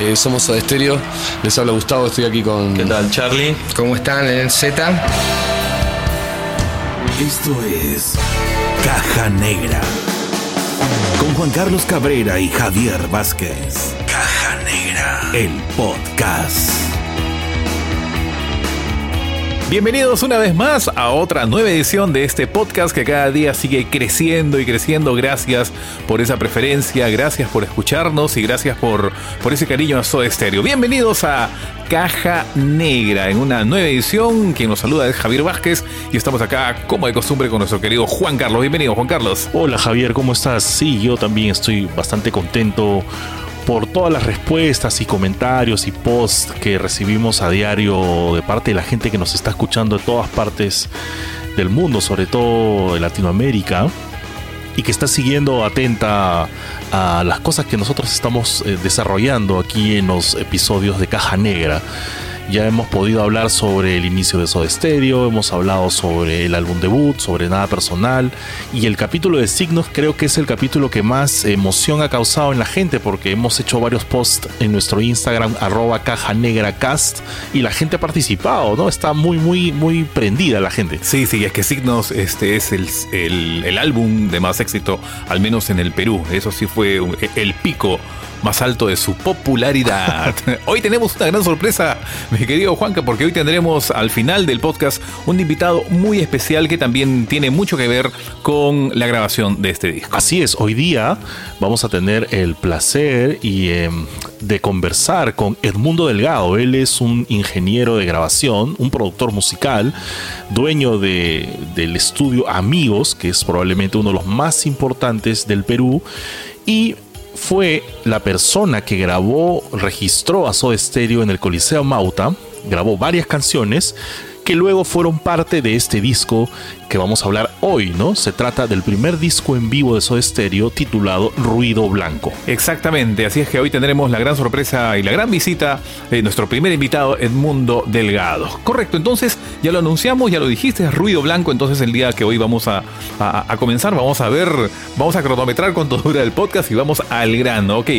Eh, somos Soda Stereo. Les habla Gustavo, estoy aquí con. ¿Qué tal, Charlie? ¿Cómo están en el Z? Esto es Caja Negra. Con Juan Carlos Cabrera y Javier Vázquez. Caja Negra. El podcast. Bienvenidos una vez más a otra nueva edición de este podcast que cada día sigue creciendo y creciendo. Gracias por esa preferencia, gracias por escucharnos y gracias por, por ese cariño a Soda Stereo. Bienvenidos a Caja Negra en una nueva edición. Quien nos saluda es Javier Vázquez y estamos acá como de costumbre con nuestro querido Juan Carlos. Bienvenido Juan Carlos. Hola Javier, ¿cómo estás? Sí, yo también estoy bastante contento por todas las respuestas y comentarios y posts que recibimos a diario de parte de la gente que nos está escuchando de todas partes del mundo, sobre todo de Latinoamérica, y que está siguiendo atenta a las cosas que nosotros estamos eh, desarrollando aquí en los episodios de Caja Negra. Ya hemos podido hablar sobre el inicio de Soda Stereo, hemos hablado sobre el álbum debut, sobre nada personal y el capítulo de signos creo que es el capítulo que más emoción ha causado en la gente porque hemos hecho varios posts en nuestro Instagram arroba caja negra cast y la gente ha participado, ¿no? Está muy, muy, muy prendida la gente. Sí, sí, es que Signos este es el, el, el álbum de más éxito, al menos en el Perú. Eso sí fue el pico más alto de su popularidad. hoy tenemos una gran sorpresa, mi querido Juanca, porque hoy tendremos al final del podcast un invitado muy especial que también tiene mucho que ver con la grabación de este disco. Así es, hoy día vamos a tener el placer y eh, de conversar con Edmundo Delgado. Él es un ingeniero de grabación, un productor musical, dueño de, del estudio Amigos, que es probablemente uno de los más importantes del Perú. Y fue la persona que grabó, registró a Soda Stereo en el Coliseo Mauta, grabó varias canciones que luego fueron parte de este disco que vamos a hablar hoy, ¿no? Se trata del primer disco en vivo de Soda Stereo titulado Ruido Blanco. Exactamente, así es que hoy tendremos la gran sorpresa y la gran visita de nuestro primer invitado, Edmundo Delgado. Correcto, entonces ya lo anunciamos, ya lo dijiste, Ruido Blanco, entonces el día que hoy vamos a, a, comenzar, vamos a ver, vamos a cronometrar cuánto dura el podcast y vamos al grano, ok.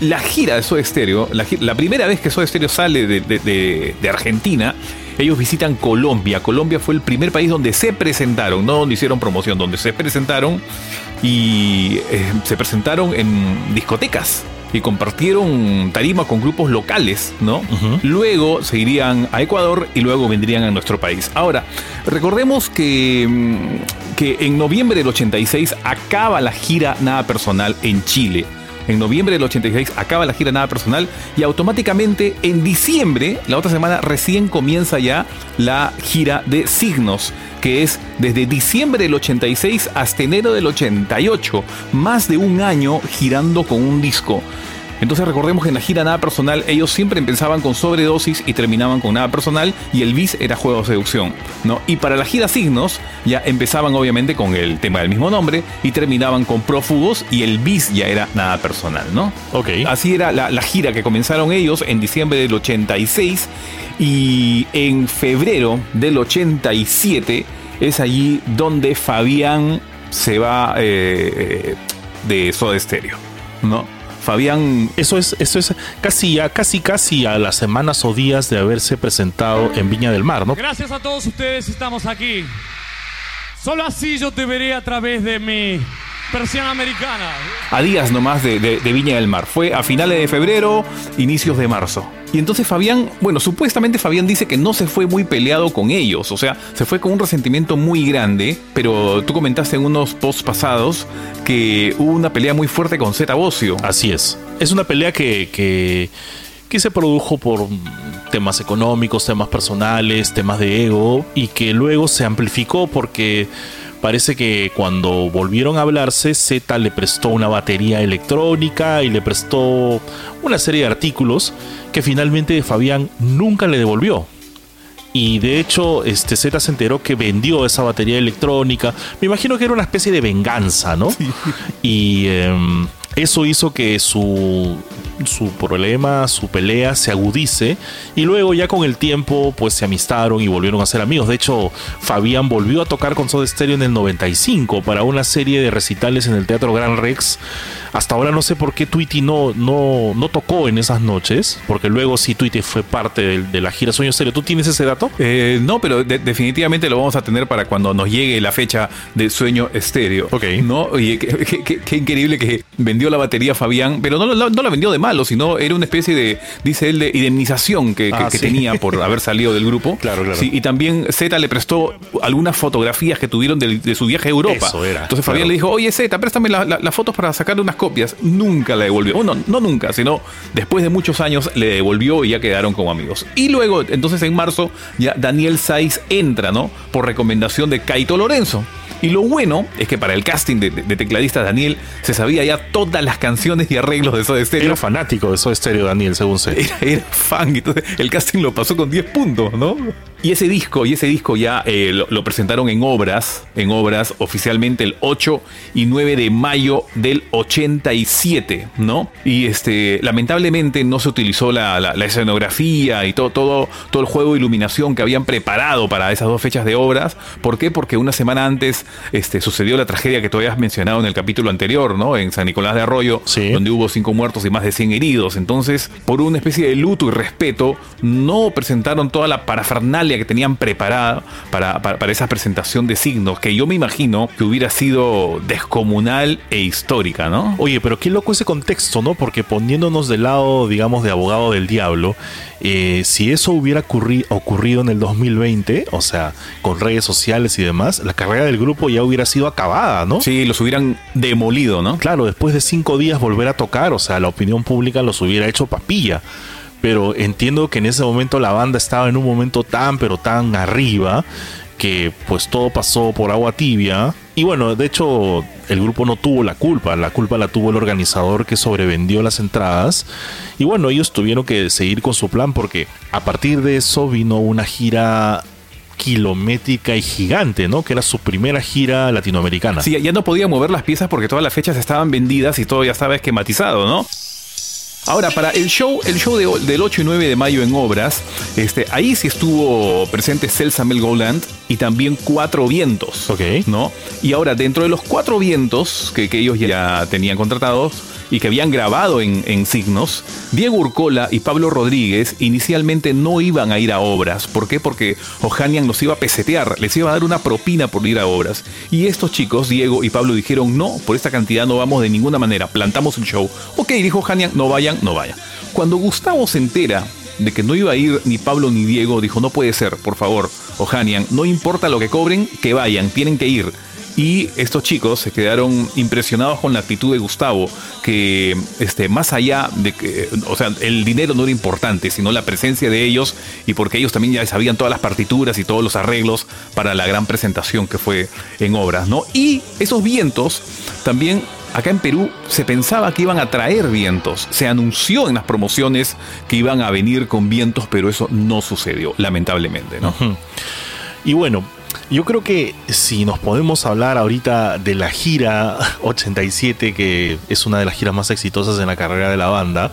La gira de Soda Stereo, la, la primera vez que Soda Stereo sale de, de Argentina, ellos visitan Colombia. Colombia fue el primer país donde se presentaron, no donde hicieron promoción, donde se presentaron y eh, se presentaron en discotecas y compartieron tarima con grupos locales, ¿no? Uh -huh. Luego se irían a Ecuador y luego vendrían a nuestro país. Ahora, recordemos que, mm, que en noviembre del 86 acaba la gira Nada Personal en Chile. En noviembre del 86 acaba la gira Nada Personal y automáticamente en diciembre, la otra semana, recién comienza ya la gira de Signos, que es desde diciembre del 86 hasta enero del 88, más de un año girando con un disco. Entonces recordemos que en la gira Nada Personal ellos siempre empezaban con sobredosis y terminaban con Nada Personal y el bis era Juego de Seducción, ¿no? Y para la gira Signos ya empezaban obviamente con el tema del mismo nombre y terminaban con Prófugos y el bis ya era Nada Personal, ¿no? Ok. Así era la, la gira que comenzaron ellos en diciembre del 86 y en febrero del 87 es allí donde Fabián se va eh, de Soda Stereo, ¿no? Fabián. Eso es, eso es casi ya, casi, casi a las semanas o días de haberse presentado en Viña del Mar, ¿no? Gracias a todos ustedes estamos aquí. Solo así yo te veré a través de mi persiana americana. A días nomás de, de, de, Viña del Mar. Fue a finales de febrero, inicios de marzo. Y entonces Fabián, bueno, supuestamente Fabián dice que no se fue muy peleado con ellos, o sea, se fue con un resentimiento muy grande, pero tú comentaste en unos posts pasados que hubo una pelea muy fuerte con Zeta Bocio. Así es. Es una pelea que, que, que se produjo por temas económicos, temas personales, temas de ego, y que luego se amplificó porque parece que cuando volvieron a hablarse, Z le prestó una batería electrónica y le prestó una serie de artículos que finalmente Fabián nunca le devolvió. Y de hecho, este Z se enteró que vendió esa batería electrónica. Me imagino que era una especie de venganza, ¿no? Sí. Y eh, eso hizo que su, su problema, su pelea se agudice y luego ya con el tiempo pues se amistaron y volvieron a ser amigos. De hecho, Fabián volvió a tocar con Soda Stereo en el 95 para una serie de recitales en el Teatro Gran Rex hasta ahora no sé por qué Tweety no, no, no tocó en esas noches, porque luego sí Tweety fue parte de, de la gira Sueño Estéreo. ¿Tú tienes ese dato? Eh, no, pero de- definitivamente lo vamos a tener para cuando nos llegue la fecha de Sueño Estéreo. Ok. ¿No? Oye, qué, qué- qué- qué increíble que vendió la batería Fabián, pero no, la- no la vendió de malo, sino era una especie de, dice él, de indemnización que, Ah, que sí. tenía por haber salido del grupo. Claro, claro. Sí, y también Z le prestó algunas fotografías que tuvieron de, su viaje a Europa. Eso era, Entonces Fabián claro. le dijo, oye Z, préstame la- la- las fotos para sacarle unas copias. Nunca la devolvió. Bueno, no nunca, sino después de muchos años le devolvió y ya quedaron como amigos. Y luego, entonces en marzo, ya Daniel Saiz entra, ¿no? Por recomendación de Caito Lorenzo. Y lo bueno es que para el casting de, de- de tecladista Daniel se sabía ya todas las canciones y arreglos de Soda Stereo. Era fanático de Soda Stereo, Daniel, según sé. Era, era fan, entonces el casting lo pasó con 10 puntos, ¿no? Y ese disco, y ese disco ya eh, lo, lo presentaron en obras, en obras oficialmente el 8 y 9 de mayo del 87, ¿no? Y este, lamentablemente no se utilizó la, la- la escenografía y todo, todo, todo el juego de iluminación que habían preparado para esas dos fechas de obras. ¿Por qué? Porque una semana antes este, sucedió la tragedia que tú habías mencionado en el capítulo anterior, ¿no? En San Nicolás de Arroyo, Sí. donde hubo cinco muertos y más de 100 heridos. Entonces, por una especie de luto y respeto, no presentaron toda la parafernalia que tenían preparada para, para, para esa presentación de signos, que yo me imagino que hubiera sido descomunal e histórica, ¿no? Oye, pero qué loco ese contexto, ¿no? Porque poniéndonos del lado, digamos, de abogado del diablo, eh, si eso hubiera ocurri- ocurrido en el 2020, o sea, con redes sociales y demás, la carrera del grupo ya hubiera sido acabada, ¿no? Sí, los hubieran demolido, ¿no? Claro, después de cinco días volver a tocar, o sea, la opinión pública los hubiera hecho papilla. Pero entiendo que en ese momento la banda estaba en un momento tan, pero tan arriba, que pues todo pasó por agua tibia. Y bueno, de hecho, el grupo no tuvo la culpa, la culpa la tuvo el organizador que sobrevendió las entradas. Y bueno, ellos tuvieron que seguir con su plan porque a partir de eso vino una gira kilométrica y gigante, ¿no? Que era su primera gira latinoamericana. Sí, ya no podía mover las piezas porque todas las fechas estaban vendidas y todo ya estaba esquematizado, ¿no? Ahora, para el show, el show de- del 8 y 9 de mayo en obras, este, ahí sí estuvo presente Celsa Mel Goland y también Cuatro Vientos. Ok. ¿No? Y ahora, dentro de los Cuatro Vientos que, que ellos ya tenían contratados y que habían grabado en, signos, Diego Urcola y Pablo Rodríguez inicialmente no iban a ir a obras. ¿Por qué? Porque Ohanian los iba a pesetear, les iba a dar una propina por ir a obras. Y estos chicos, Diego y Pablo, dijeron, no, por esta cantidad no vamos de ninguna manera, plantamos el show. Ok, dijo Ohanian, no vayan, no vayan. Cuando Gustavo se entera de que no iba a ir ni Pablo ni Diego, dijo, no puede ser, por favor, Ohanian, no importa lo que cobren, que vayan, tienen que ir. Y estos chicos se quedaron impresionados con la actitud de Gustavo, que este, más allá de que, o sea, el dinero no era importante, sino la presencia de ellos y porque ellos también ya sabían todas las partituras y todos los arreglos para la gran presentación que fue en obras, ¿no? Y esos vientos también acá en Perú se pensaba que iban a traer vientos, se anunció en las promociones que iban a venir con vientos, pero eso no sucedió, lamentablemente, ¿no? Y bueno, yo creo que si nos podemos hablar ahorita de la gira 87, que es una de las giras más exitosas en la carrera de la banda,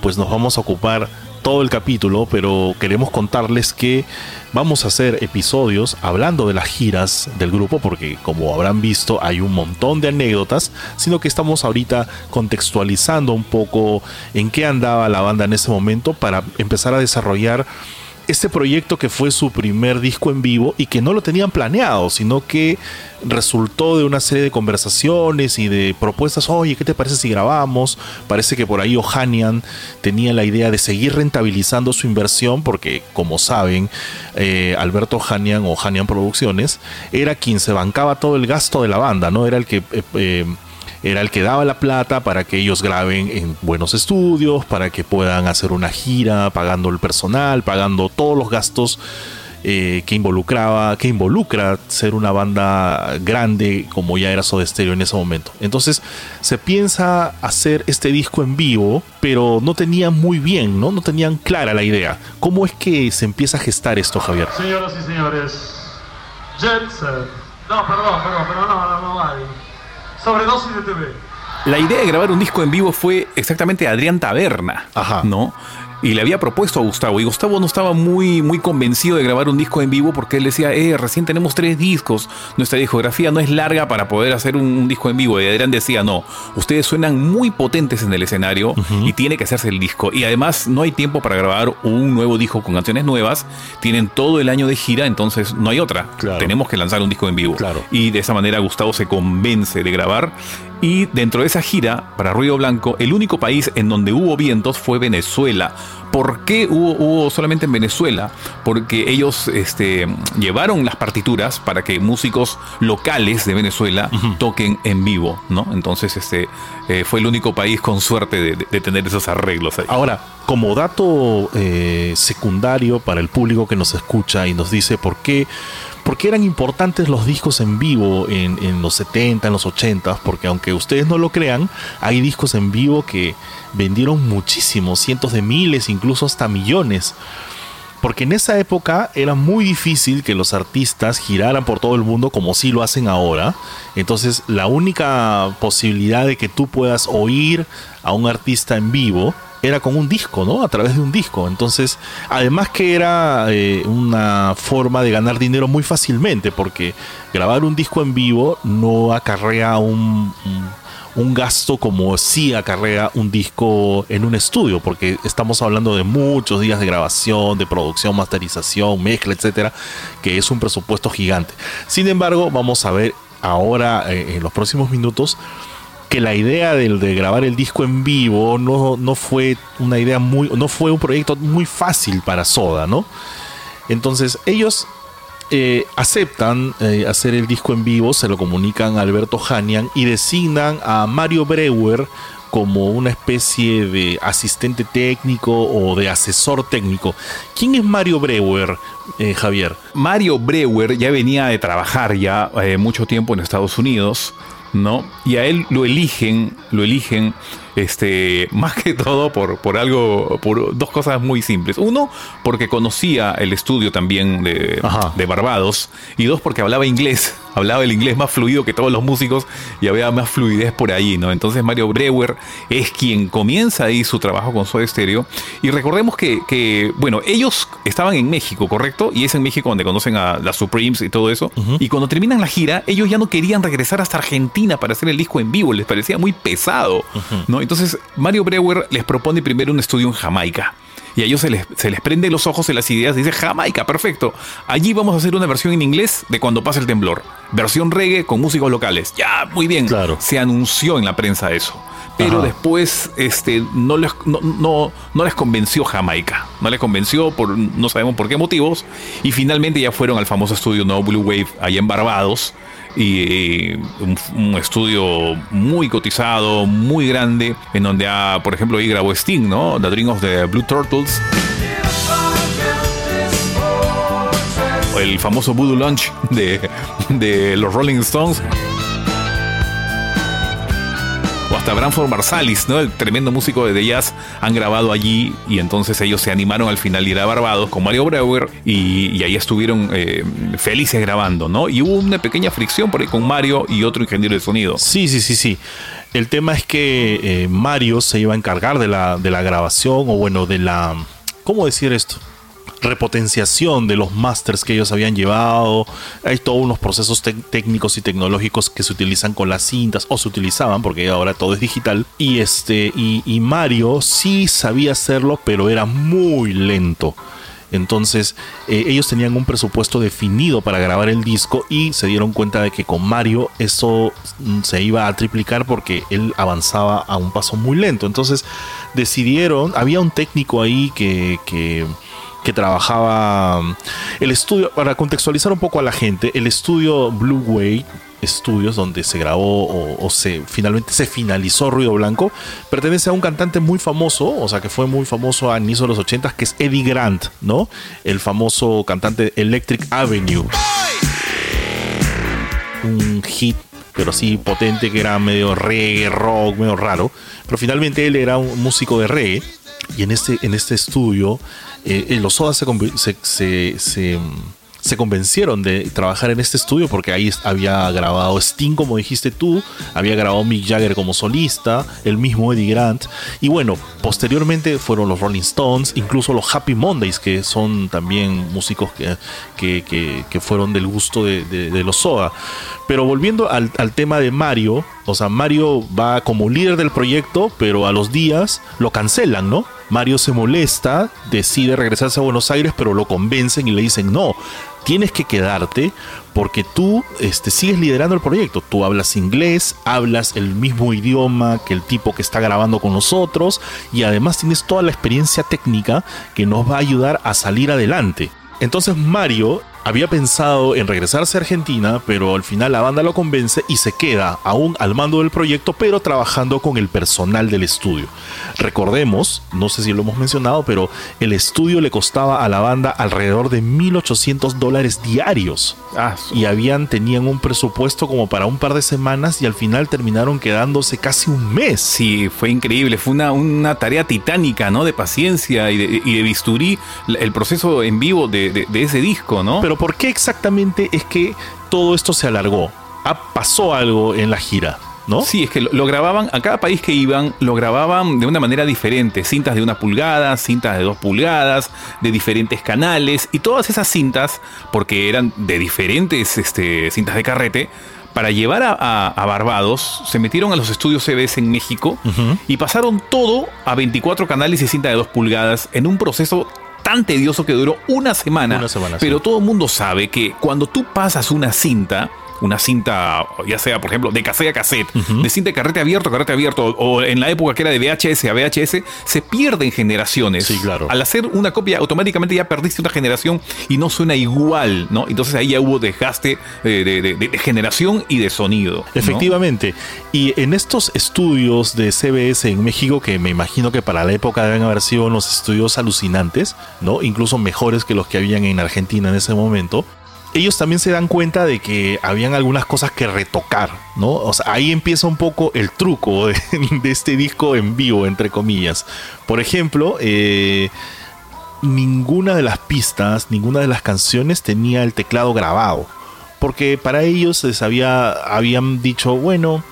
pues nos vamos a ocupar todo el capítulo, pero queremos contarles que vamos a hacer episodios hablando de las giras del grupo, porque como habrán visto hay un montón de anécdotas, sino que estamos ahorita contextualizando un poco en qué andaba la banda en ese momento para empezar a desarrollar este proyecto que fue su primer disco en vivo y que no lo tenían planeado, sino que resultó de una serie de conversaciones y de propuestas, oye, ¿qué te parece si grabamos? Parece que por ahí Ohanian tenía la idea de seguir rentabilizando su inversión porque, como saben, eh, Alberto Ohanian o Ohanian Producciones era quien se bancaba todo el gasto de la banda, ¿no? Era el que... eh, eh, era el que daba la plata para que ellos graben en buenos estudios, para que puedan hacer una gira, pagando el personal, pagando todos los gastos eh, que involucraba, que involucra ser una banda grande como ya era Soda Stereo en ese momento. Entonces se piensa hacer este disco en vivo, pero no tenían muy bien, ¿no? No tenían clara la idea. ¿Cómo es que se empieza a gestar esto, Javier? Señoras y señores, Jet Set. No, perdón, perdón, pero no, no, no vale. Sobredosis de TV. La idea de grabar un disco en vivo fue exactamente Adrián Taberna, Ajá. ¿no? Y le había propuesto a Gustavo. Y Gustavo no estaba muy, muy convencido de grabar un disco en vivo porque él decía, eh, recién tenemos tres discos, nuestra discografía no es larga para poder hacer un, un disco en vivo. Y Adrián decía, no, ustedes suenan muy potentes en el escenario y tiene que hacerse el disco. Y además no hay tiempo para grabar un nuevo disco con canciones nuevas. Tienen todo el año de gira, entonces no hay otra. Claro. Tenemos que lanzar un disco en vivo. Claro. Y de esa manera Gustavo se convence de grabar. Y dentro de esa gira, para Ruido Blanco, el único país en donde hubo vientos fue Venezuela. ¿Por qué hubo, hubo solamente en Venezuela? Porque ellos este, llevaron las partituras para que músicos locales de Venezuela toquen en vivo, ¿no? Entonces este, eh, fue el único país con suerte de, de- de tener esos arreglos ahí. Ahora, como dato eh, secundario para el público que nos escucha y nos dice por qué, por qué eran importantes los discos en vivo en, los 70, en los 80, porque aunque ustedes no lo crean, hay discos en vivo que vendieron muchísimo, cientos de miles, incluso hasta millones. Porque en esa época era muy difícil que los artistas giraran por todo el mundo como sí lo hacen ahora. Entonces la única posibilidad de que tú puedas oír a un artista en vivo era con un disco, ¿no? A través de un disco. Entonces, además que era eh, una forma de ganar dinero muy fácilmente, porque grabar un disco en vivo no acarrea un, un gasto como si acarrea un disco en un estudio, porque estamos hablando de muchos días de grabación, de producción, masterización, mezcla, etcétera, que es un presupuesto gigante. Sin embargo, vamos a ver ahora eh, en los próximos minutos que la idea del de grabar el disco en vivo no, no fue una idea muy, no fue un proyecto muy fácil para Soda, ¿no? Entonces ellos eh, aceptan eh, hacer el disco en vivo, se lo comunican a Alberto Hanian y designan a Mario Breuer como una especie de asistente técnico o de asesor técnico. ¿Quién es Mario Breuer, eh, Javier? Mario Breuer ya venía de trabajar ya mucho tiempo en Estados Unidos, ¿no? Y a él lo eligen, lo eligen, este, más que todo por, por algo, por dos cosas muy simples. Uno, porque conocía el estudio también de, de Barbados. Y dos, porque hablaba inglés. Hablaba el inglés más fluido que todos los músicos y había más fluidez por ahí, ¿no? Entonces Mario Breuer es quien comienza ahí su trabajo con Soda Stereo. Y recordemos que, que, bueno, ellos estaban en México, ¿correcto? Y es en México donde conocen a las Supremes y todo eso. Y cuando terminan la gira, ellos ya no querían regresar hasta Argentina para hacer el disco en vivo, les parecía muy pesado, ¿no? Entonces Mario Breuer les propone primero un estudio en Jamaica. Y a ellos se les, se les prende los ojos en las ideas. Dice Jamaica, perfecto. Allí vamos a hacer una versión en inglés de Cuando pasa el temblor. Versión reggae con músicos locales. Ya, muy bien. Claro. Se anunció en la prensa eso. Pero Ajá. después este, no, les, no, no, no les convenció Jamaica. No les convenció por no sabemos por qué motivos. Y finalmente ya fueron al famoso estudio No Blue Wave allá en Barbados. Y un, un estudio muy cotizado, muy grande, en donde, ah, por ejemplo, ahí grabó Sting, ¿no? The Dream of the Blue Turtles. El famoso Voodoo Lunch de, de los Rolling Stones. O hasta Branford Marsalis, ¿no? El tremendo músico de jazz han grabado allí y entonces ellos se animaron al final ir a Barbados con Mario Breuer y, y ahí estuvieron eh, felices grabando, ¿no? Y hubo una pequeña fricción por ahí con Mario y otro ingeniero de sonido. Sí, sí, sí, sí. El tema es que eh, Mario se iba a encargar de la, de la grabación o bueno, de la... ¿Cómo decir esto? Repotenciación de los masters que ellos habían llevado. Hay todos unos procesos técnicos y tecnológicos que se utilizan con las cintas o se utilizaban porque ahora todo es digital. Y este y, Mario sí sabía hacerlo, pero era muy lento. Entonces eh, ellos tenían un presupuesto definido para grabar el disco y se dieron cuenta de que con Mario eso mm, se iba a triplicar porque él avanzaba a un paso muy lento. Entonces decidieron, había un técnico ahí que, que trabajaba mm, el estudio, para contextualizar un poco a la gente, el estudio Blue Way Studios donde se grabó o, se finalmente se finalizó Ruido Blanco pertenece a un cantante muy famoso o sea que fue muy famoso a inicio de los 80 que es Eddie Grant no el famoso cantante Electric Avenue. Un hit pero así potente que era medio reggae rock medio raro pero finalmente él era un músico de reggae y en este en este estudio eh, los Soda se, se, se, se, se convencieron de trabajar en este estudio porque ahí había grabado Sting, como dijiste tú, había grabado Mick Jagger como solista, el mismo Eddie Grant, y bueno, posteriormente fueron los Rolling Stones, incluso los Happy Mondays, que son también músicos que, que, que, fueron del gusto de, los Soda. Pero volviendo al, al tema de Mario, o sea, Mario va como líder del proyecto, pero a los días lo cancelan, ¿no? Mario se molesta, decide regresarse a Buenos Aires, pero lo convencen y le dicen, no, tienes que quedarte porque tú este, sigues liderando el proyecto. Tú hablas inglés, hablas el mismo idioma que el tipo que está grabando con nosotros y además tienes toda la experiencia técnica que nos va a ayudar a salir adelante. Entonces Mario había pensado en regresarse a Argentina, pero al final la banda lo convence y se queda aún al mando del proyecto, pero trabajando con el personal del estudio. Recordemos, no sé si lo hemos mencionado, pero el estudio le costaba a la banda alrededor de 1.800 dólares diarios. Ah, y habían, tenían un presupuesto como para un par de semanas y al final terminaron quedándose casi un mes. Sí, fue increíble, fue una, una tarea titánica, ¿no? De paciencia y de, bisturí, el proceso en vivo de, de ese disco, ¿no? Pero ¿por qué exactamente es que todo esto se alargó? Ah, pasó algo en la gira. ¿No? Sí, es que lo, grababan, a cada país que iban, lo grababan de una manera diferente. Cintas de una pulgada, cintas de dos pulgadas, de diferentes canales. Y todas esas cintas, porque eran de diferentes este, cintas de carrete, para llevar a, Barbados, se metieron a los estudios CBS en México y pasaron todo a 24 canales y cinta de dos pulgadas en un proceso tan tedioso que duró una semana. pero todo el mundo sabe que cuando tú pasas una cinta, una cinta, ya sea, por ejemplo, de cassette a cassette, de cinta de carrete abierto a carrete abierto, o en la época que era de VHS a VHS, se pierden generaciones. Sí, claro. Al hacer una copia, automáticamente ya perdiste una generación y no suena igual, ¿no? Entonces ahí ya hubo desgaste de, generación y de sonido. Efectivamente. Y en estos estudios de CBS en México, que me imagino que para la época deben haber sido unos estudios alucinantes, ¿no? Incluso mejores que los que habían en Argentina en ese momento ellos también se dan cuenta de que habían algunas cosas que retocar, ¿no? O sea, ahí empieza un poco el truco de, este disco en vivo, entre comillas. Por ejemplo, eh, ninguna de las pistas, ninguna de las canciones tenía el teclado grabado. Porque para ellos les había, habían dicho, bueno,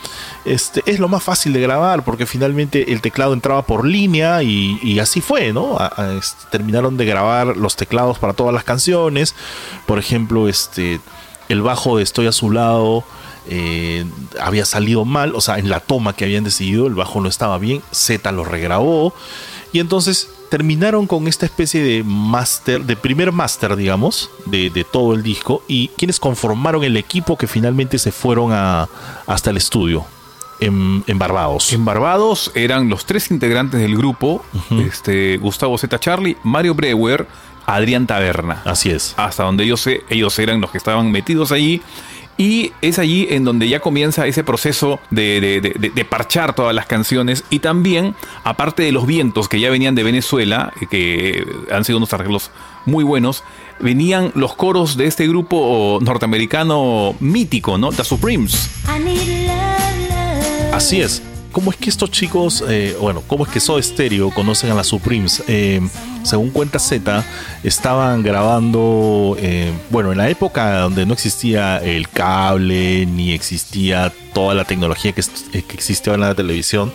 este, es lo más fácil de grabar porque finalmente el teclado entraba por línea y, así fue, ¿no? Este, terminaron de grabar los teclados para todas las canciones. Por ejemplo, este, el bajo de Estoy a su lado eh, había salido mal, o sea, en la toma que habían decidido el bajo no estaba bien, Z lo regrabó y entonces terminaron con esta especie de master, de primer master, digamos, de, todo el disco y quienes conformaron el equipo que finalmente se fueron a, hasta el estudio en, Barbados. En Barbados eran los tres integrantes del grupo, este, Gustavo Z. Charlie, Mario Brewer, Adrián Taberna. Así es. Hasta donde yo sé, ellos eran los que estaban metidos allí. Y es allí en donde ya comienza ese proceso de, parchar todas las canciones. Y también, aparte de los vientos que ya venían de Venezuela, que han sido unos arreglos muy buenos, venían los coros de este grupo norteamericano mítico, ¿no? The Supremes. Así es. ¿Cómo es que estos chicos, eh, bueno, cómo es que Soda Stereo conocen a las Supremes? Eh, según cuenta Z, estaban grabando, eh, bueno, en la época donde no existía el cable ni existía toda la tecnología que, que existía en la televisión,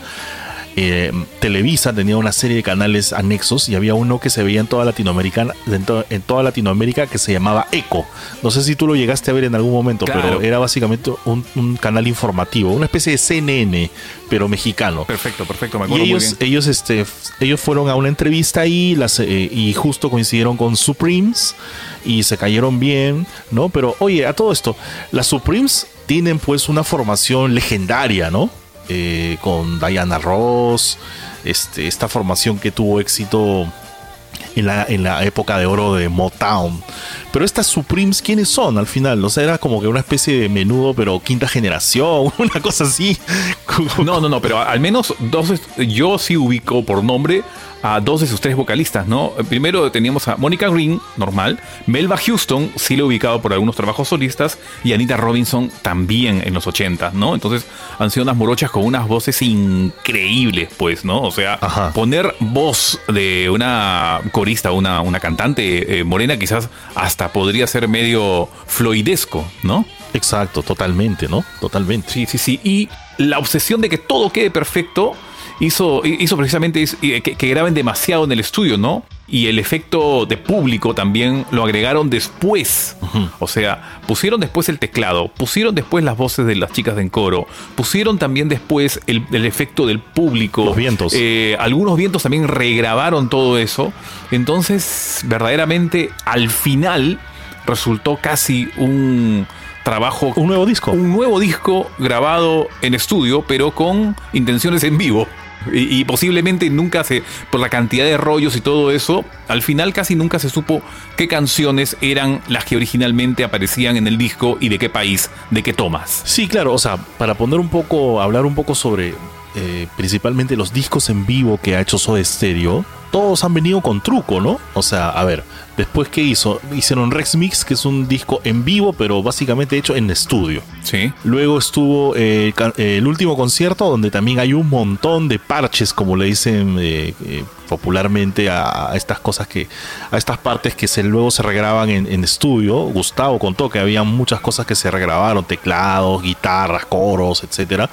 eh, Televisa tenía una serie de canales anexos y había uno que se veía en toda Latinoamérica, en, toda Latinoamérica que se llamaba Eco. No sé si tú lo llegaste a ver en algún momento, pero era básicamente un, canal informativo, una especie de CNN, pero mexicano. Perfecto, perfecto, me acuerdo y ellos, muy bien. ellos, este, ellos fueron a una entrevista ahí las, eh, y justo coincidieron con Supremes y se cayeron bien, ¿no? Pero oye, a todo esto, las Supremes tienen pues una formación legendaria, ¿no? Eh, con Diana Ross, este, esta formación que tuvo éxito en la, en la época de oro de Motown. Pero estas Supremes, ¿quiénes son al final? O sea, era como que una especie de menudo, pero quinta generación, una cosa así. No, no, no, pero al menos dos, yo sí ubico por nombre a dos de sus tres vocalistas, ¿no? Primero teníamos a Mónica Green, normal, Melba Houston, sí lo he ubicado por algunos trabajos solistas, y Anita Robinson también en los 80, ¿no? Entonces han sido unas morochas con unas voces increíbles, pues, ¿no? O sea, poner voz de una corista, una, una cantante eh, morena, quizás hasta podría ser medio floidesco, ¿no? Exacto, totalmente, ¿no? Totalmente. Sí, sí, sí. Y la obsesión de que todo quede perfecto hizo, hizo precisamente eh, que, que graben demasiado en el estudio, ¿no? Y el efecto de público también lo agregaron después. O sea, pusieron después el teclado, pusieron después las voces de las chicas en coro, pusieron también después el, el efecto del público. Los vientos. Eh, algunos vientos también regrabaron todo eso. Entonces, verdaderamente, al final resultó casi un trabajo Un nuevo disco. un nuevo disco grabado en estudio, pero con intenciones en vivo. Y, posiblemente nunca se, por la cantidad de rollos y todo eso, al final casi nunca se supo qué canciones eran las que originalmente aparecían en el disco y de qué país, de qué tomas. Sí, claro, o sea, para poner un poco, hablar un poco sobre eh, principalmente los discos en vivo que ha hecho Soda Stereo, todos han venido con truco, ¿no? O sea, a ver, después ¿qué hizo? Hicieron Rex Mix, que es un disco en vivo, pero básicamente hecho en estudio. Sí. Luego estuvo eh, eh, el último concierto donde también hay un montón de parches, como le dicen eh, popularmente a, a estas cosas que, a estas partes que se, luego se regraban en, en estudio. Gustavo contó que había muchas cosas que se regrabaron, teclados, guitarras, coros, etcétera.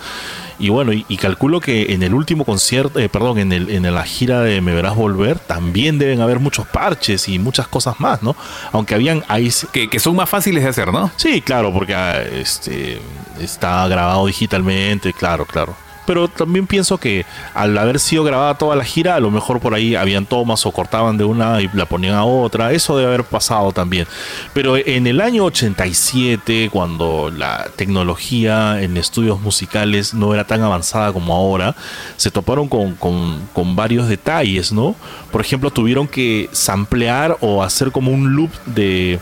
Y bueno, y, y calculo que en el último concierto, eh, perdón, en, el, en la gira de Me Verás Volver, también deben haber muchos parches y muchas cosas más, ¿no? Aunque habían ahí Que, que son más fáciles de hacer, ¿no? Sí, claro, porque ah, este está grabado digitalmente, claro, claro. Pero también pienso que al haber sido grabada toda la gira, a lo mejor por ahí habían tomas o cortaban de una y la ponían a otra. Eso debe haber pasado también. Pero en el año 87, cuando la tecnología en estudios musicales no era tan avanzada como ahora, se toparon con, con- varios detalles, ¿no? Por ejemplo, tuvieron que samplear o hacer como un loop de,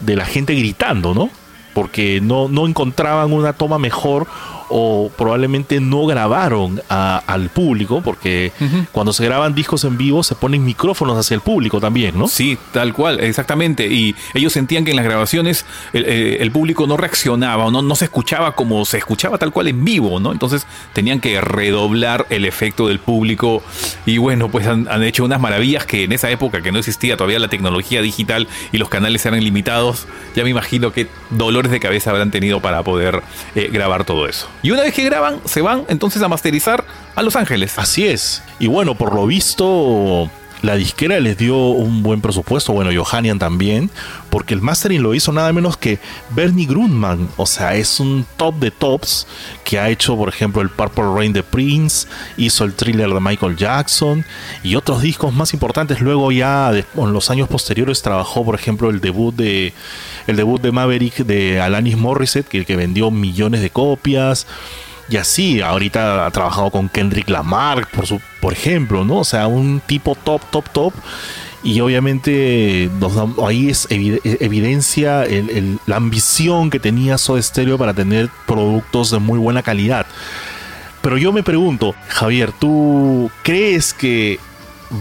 de la gente gritando, ¿no? Porque no, no encontraban una toma mejor o probablemente no grabaron a- al público, porque cuando se graban discos en vivo se ponen micrófonos hacia el público también, ¿no? Sí, tal cual, exactamente. Y ellos sentían que en las grabaciones el, eh, el público no reaccionaba o no, no se escuchaba como se escuchaba tal cual en vivo, ¿no? Entonces tenían que redoblar el efecto del público. Y bueno, pues han, han hecho unas maravillas que en esa época que no existía todavía la tecnología digital y los canales eran limitados, ya me imagino qué dolores de cabeza habrán tenido para poder eh, grabar todo eso. Y una vez que graban, se van entonces a masterizar a Los Ángeles. Así es. Y bueno, por lo visto, la disquera les dio un buen presupuesto. Bueno, Johannian también. Porque el mastering lo hizo nada menos que Bernie Grundman. O sea, es un top de tops que ha hecho, por ejemplo, el Purple Rain de Prince. Hizo el thriller de Michael Jackson. Y otros discos más importantes. Luego ya en los años posteriores trabajó, por ejemplo, el debut de... El debut de Maverick de Alanis Morissette, que, que vendió millones de copias. Y así, ahorita ha trabajado con Kendrick Lamar, por, su, por ejemplo, ¿no? O sea, un tipo top, top, top. Y obviamente ahí es evi- evidencia la ambición que tenía Soda Stereo para tener productos de muy buena calidad. Pero yo me pregunto, Javier, ¿tú crees que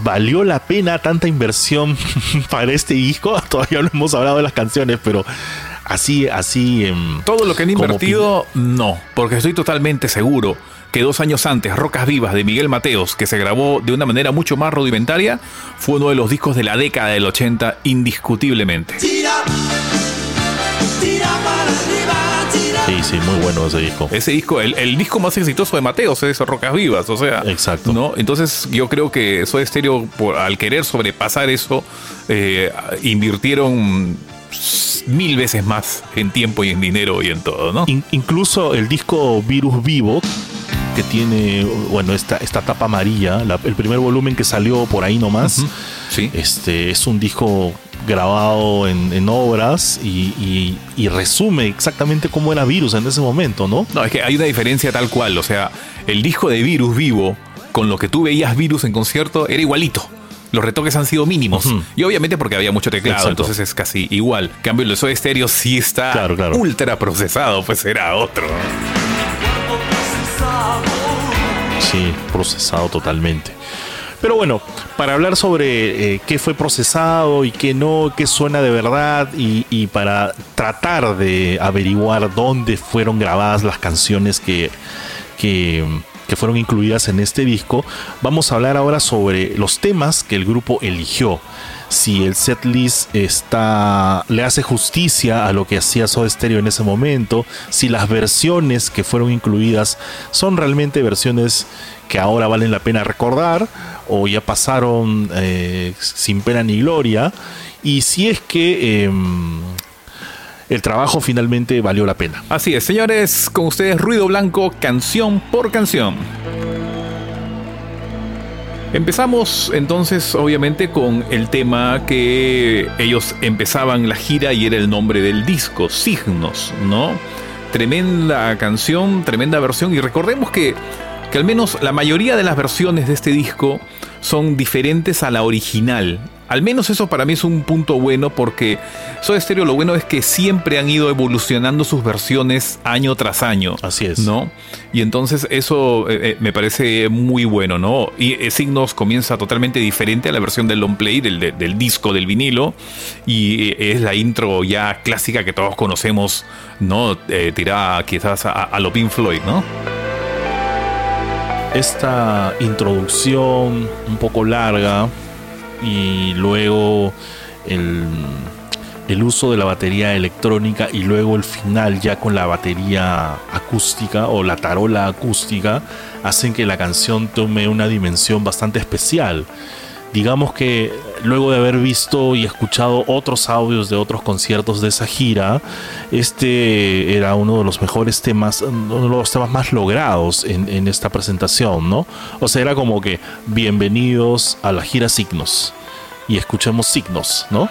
valió la pena tanta inversión para este disco? Todavía no hemos hablado de las canciones, pero así, así... em, Todo lo que han invertido, no, porque estoy totalmente seguro que dos años antes, Rocas Vivas de Miguel Mateos, que se grabó de una manera mucho más rudimentaria, fue uno de los discos de la década del 80 indiscutiblemente. Sí, sí, muy bueno ese disco. Ese disco, el, el disco más exitoso de Mateos es Rocas Vivas, o sea. Exacto. ¿no? Entonces yo creo que Soda Stereo, por, al querer sobrepasar eso, eh, invirtieron mil veces más en tiempo y en dinero y en todo, ¿no? In- incluso el disco Virus Vivo, que tiene, bueno, esta, esta tapa amarilla, la- el primer volumen que salió por ahí nomás, Ujú, sí. este, es un disco grabado en, en obras y, y- y resume exactamente cómo era Virus en ese momento, ¿no? No, es que hay una diferencia tal cual. O sea, el disco de Virus vivo, con lo que tú veías Virus en concierto, era igualito. Los retoques han sido mínimos. Y obviamente porque había mucho teclado, Exacto. entonces es casi igual. En cambio, el de Soda Stereo sí está Claro, claro. ultra procesado, pues era otro. Sí, procesado totalmente. Pero bueno, para hablar sobre eh, qué fue procesado y qué no, qué suena de verdad y, y para tratar de averiguar dónde fueron grabadas las canciones que, que, que fueron incluidas en este disco, vamos a hablar ahora sobre los temas que el grupo eligió. Si el setlist está, le hace justicia a lo que hacía Soda Stereo en ese momento, si las versiones que fueron incluidas son realmente versiones que ahora valen la pena recordar o ya pasaron eh, sin pena ni gloria, y si es que em, el trabajo finalmente valió la pena. Así es, señores, con ustedes Ruido Blanco, canción por canción. Empezamos entonces obviamente con el tema que ellos empezaban la gira y era el nombre del disco, Signos, ¿no? Tremenda canción, tremenda versión y recordemos que, que al menos la mayoría de las versiones de este disco son diferentes a la original. Al menos eso para mí es un punto bueno porque Soda Stereo lo bueno es que siempre han ido evolucionando sus versiones año tras año. Así es. ¿No? Y entonces eso eh, eh, me parece muy bueno, ¿no? Y eh, Signos comienza totalmente diferente a la versión del long play, del, de- del disco, del vinilo. Y eh, es la intro ya clásica que todos conocemos, ¿no? Tirada quizás a, a lo Pink Floyd, ¿no? esta introducción un poco larga y luego el, el uso de la batería electrónica y luego el final ya con la batería acústica o la tarola acústica hacen que la canción tome una dimensión bastante especial. Digamos que luego de haber visto y escuchado otros audios de otros conciertos de esa gira, este era uno de los mejores temas, uno de los temas más logrados en, esta presentación, ¿no? O sea, era como que bienvenidos a la gira Signos y escuchemos Signos, ¿no?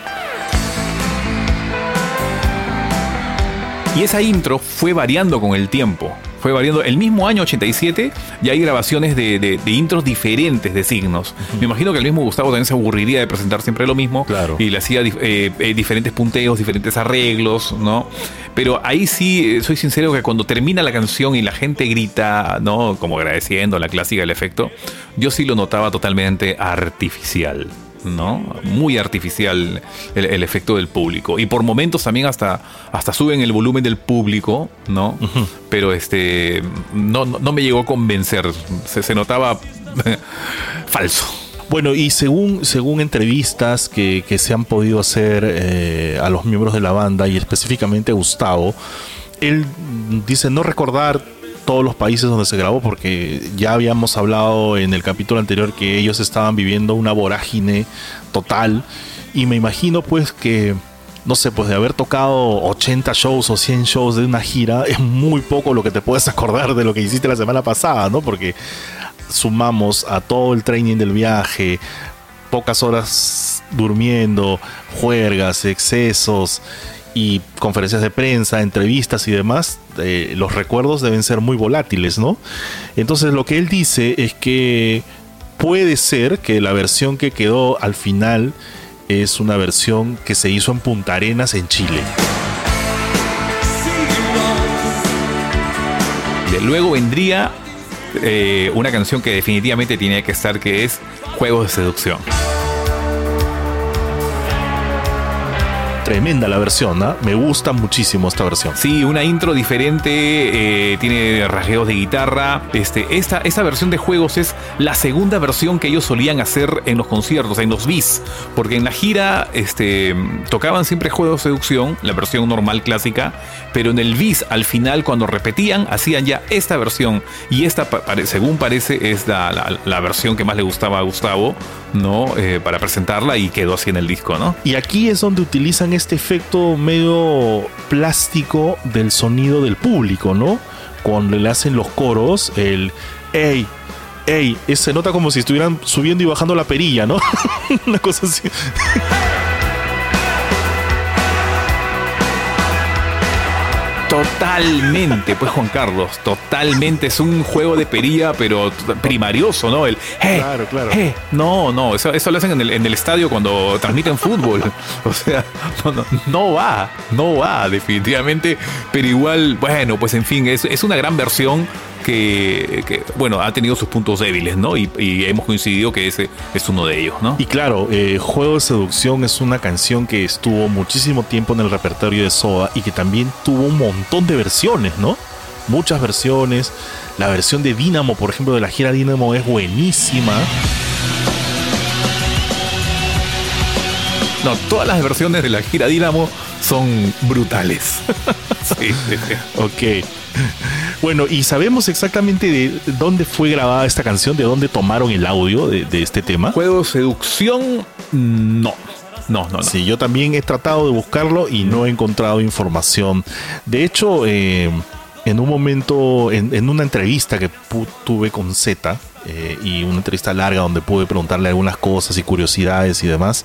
Y esa intro fue variando con el tiempo. Fue variando. El mismo año 87 ya hay grabaciones de, de- de intros diferentes de signos. Me imagino que el mismo Gustavo también se aburriría de presentar siempre lo mismo. Claro. Y le hacía eh, eh, diferentes punteos, diferentes arreglos, ¿no? Pero ahí sí, eh, soy sincero que cuando termina la canción y la gente grita, ¿no? Como agradeciendo la clásica, el efecto, yo sí lo notaba totalmente artificial. ¿No? Muy artificial el, el efecto del público. Y por momentos también hasta, hasta suben el volumen del público, ¿no? Pero este no, no, no me llegó a convencer. Se, se notaba falso. Bueno, y según, según entrevistas que, que se han podido hacer eh, a los miembros de la banda y específicamente a Gustavo, él dice no recordar todos los países donde se grabó porque ya habíamos hablado en el capítulo anterior que ellos estaban viviendo una vorágine total y me imagino pues que no sé, pues de haber tocado 80 shows o 100 shows de una gira es muy poco lo que te puedes acordar de lo que hiciste la semana pasada, ¿no? Porque sumamos a todo el training del viaje, pocas horas durmiendo, juergas, excesos y conferencias de prensa, entrevistas y demás, eh, los recuerdos deben ser muy volátiles, ¿no? Entonces lo que él dice es que puede ser que la versión que quedó al final es una versión que se hizo en Punta Arenas, en Chile. De- Luego vendría eh, una canción que definitivamente tenía que estar, que es Juegos de Seducción. Tremenda la versión, ¿ah? Me gusta muchísimo esta versión. Sí, una intro diferente, eh, tiene rasgueos de guitarra. Este, esta, esta versión de juegos es la segunda versión que ellos solían hacer en los conciertos, en los bis. Porque en la gira este, tocaban siempre juegos de seducción, la versión normal clásica. Pero en el bis, al final, cuando repetían, hacían ya esta versión. Y esta, según parece, es la, la- la versión que más le gustaba a Gustavo, ¿no? Eh, para presentarla y quedó así en el disco, ¿no? Y aquí es donde utilizan este efecto medio plástico del sonido del público, ¿no? Cuando le hacen los coros, el ey, ey, es- se nota como si estuvieran subiendo y bajando la perilla, ¿no? Una cosa así. Totalmente, pues Juan Carlos, totalmente. Es un juego de perilla, pero primarioso, ¿no? El Claro, claro. No, no, eso, eso lo hacen en el, en el estadio cuando transmiten fútbol. O sea, no, no, no va, no va, definitivamente. Pero igual, bueno, pues en fin, es, es una gran versión que, que, bueno, ha tenido sus puntos débiles, ¿no? Y, y hemos coincidido que ese es uno de ellos, ¿no? Y claro, eh, Juego de Seducción es una canción que estuvo muchísimo tiempo en el repertorio de Soda y que también tuvo un montón de versiones, ¿no? muchas versiones. La versión de Dynamo, por ejemplo, de la gira Dynamo es buenísima. No, todas las versiones de la gira Dynamo son brutales. sí, ok. Bueno, ¿y sabemos exactamente de dónde fue grabada esta canción? ¿De dónde tomaron el audio de, de este tema? Juego Seducción, no. No, no, no. Sí, yo también he tratado de buscarlo y no he encontrado información. De hecho, eh, en un momento, en, en una entrevista que tuve con Z, eh, y una entrevista larga donde pude preguntarle algunas cosas y curiosidades y demás,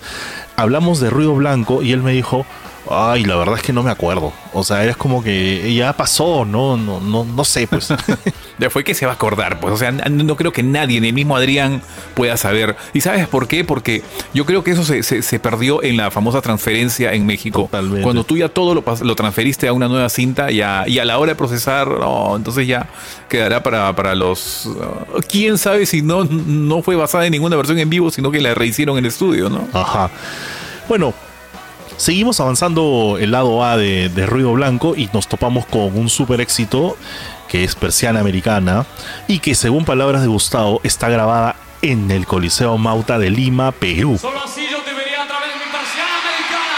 hablamos de ruido blanco y él me dijo, Ay, la verdad es que no me acuerdo. O sea, es como que ya pasó, no, no, no, no sé, pues. ya fue que se va a acordar, pues. O sea, no creo que nadie, ni el mismo Adrián, pueda saber. ¿Y sabes por qué? Porque yo creo que eso se, se, perdió en la famosa transferencia en México. Totalmente. Cuando tú ya todo lo, lo transferiste a una nueva cinta y a, y a la hora de procesar, no, entonces ya quedará para, para los. Uh, quién sabe si no, no fue basada en ninguna versión en vivo, sino que la rehicieron en el estudio, ¿no? Ajá. Bueno, Seguimos avanzando el lado A de, Ruido Blanco y nos topamos con un super éxito que es Persiana Americana y que según palabras de Gustavo está grabada en el Coliseo Mauta de Lima, Perú. Solo así yo te vería a través de mi Persiana Americana.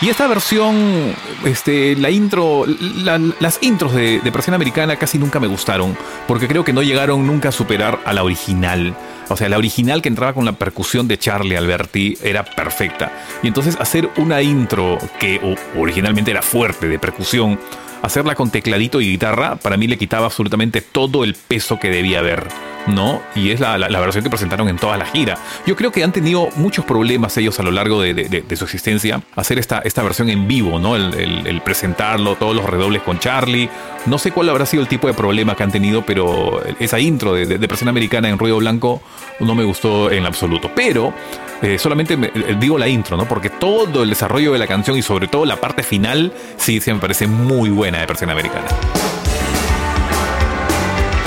Y esta versión, este, la intro, las intros de, de Persiana Americana casi nunca me gustaron, porque creo que no llegaron nunca a superar a la original. O sea, la original que entraba con la percusión de Charlie Alberti era perfecta. Y entonces hacer una intro que originalmente era fuerte de percusión, hacerla con tecladito y guitarra, para mí le quitaba absolutamente todo el peso que debía haber. ¿no? Y es la, versión que presentaron en toda la gira. Yo creo que han tenido muchos problemas ellos a lo largo de, su existencia hacer esta, esta versión en vivo, ¿no? El, presentarlo, todos los redobles con Charlie. No sé cuál habrá sido el tipo de problema que han tenido, pero esa intro de, de, Americana en Ruido Blanco no me gustó en absoluto. Pero eh, solamente eh, digo la intro, ¿no? Porque todo el desarrollo de la canción y sobre todo la parte final, sí, sí me parece muy buena de Presión Americana.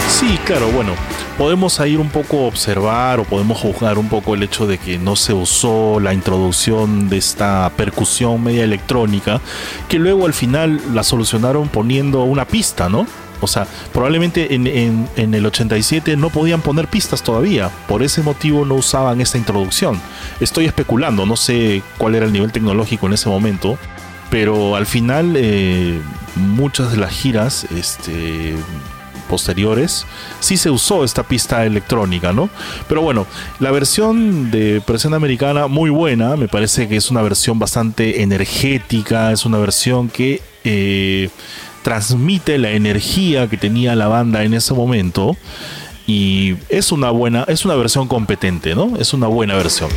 Sí, claro, bueno, podemos ir un poco observar o podemos juzgar un poco el hecho de que no se usó la introducción de esta percusión media electrónica, que luego al final la solucionaron poniendo una pista, ¿no? O sea, probablemente en, en, el 87 no podían poner pistas todavía. Por ese motivo no usaban esta introducción. Estoy especulando, no sé cuál era el nivel tecnológico en ese momento. Pero al final eh, muchas de las giras este, posteriores, sí se usó esta pista electrónica, ¿no? Pero bueno, la versión de Presión Americana, muy buena, me parece que es una versión bastante energética, es una versión que eh, transmite la energía que tenía la banda en ese momento y es una buena, es una versión competente, ¿no? Es una buena versión.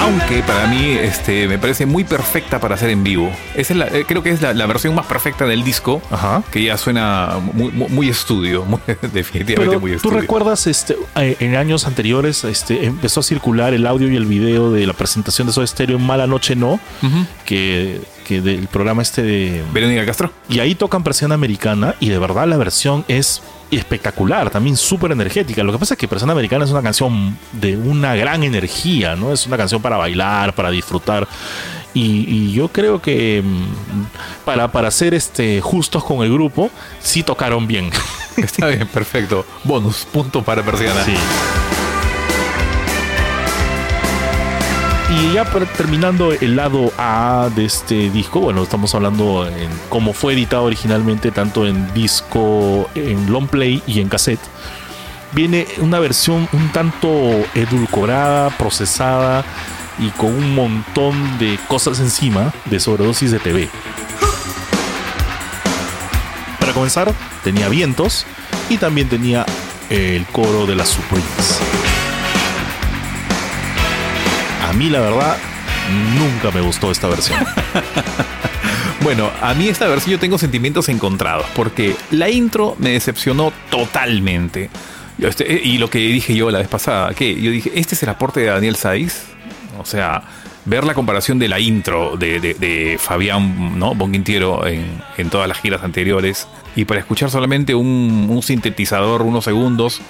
Aunque para mí este, me parece muy perfecta para hacer en vivo. es eh, creo que es la, versión más perfecta del disco, que ya suena muy, estudio, definitivamente muy estudio. ¿Tú recuerdas este, en años anteriores este, empezó a circular el audio y el video de la presentación de Soda Stereo en Mala Noche No, que del programa este de Verónica Castro. Y ahí tocan presión americana y de verdad la versión es espectacular, también súper energética. Lo que pasa es que Persona Americana es una canción de una gran energía, ¿no? Es una canción para bailar, para disfrutar. Y, yo creo que mm, para, para ser este, justos con el grupo, sí tocaron bien. Está bien, perfecto. Bonus, punto para Persiana. Sí. Y ya terminando el lado A de este disco, bueno, estamos hablando en cómo fue editado originalmente, tanto en disco, en long play y en cassette. Viene una versión un tanto edulcorada, procesada y con un montón de cosas encima de sobredosis de TV. Para comenzar, tenía vientos y también tenía el coro de las Supremes mí la verdad nunca me gustó esta versión. bueno, a mí esta versión yo tengo sentimientos encontrados porque la intro me decepcionó totalmente. Este, y lo que dije yo la vez pasada, que yo dije, este es el aporte de Daniel Saiz. O sea, ver la comparación de la intro de, Fabián ¿no? Bonquintiero en, todas las giras anteriores y para escuchar solamente un sintetizador unos segundos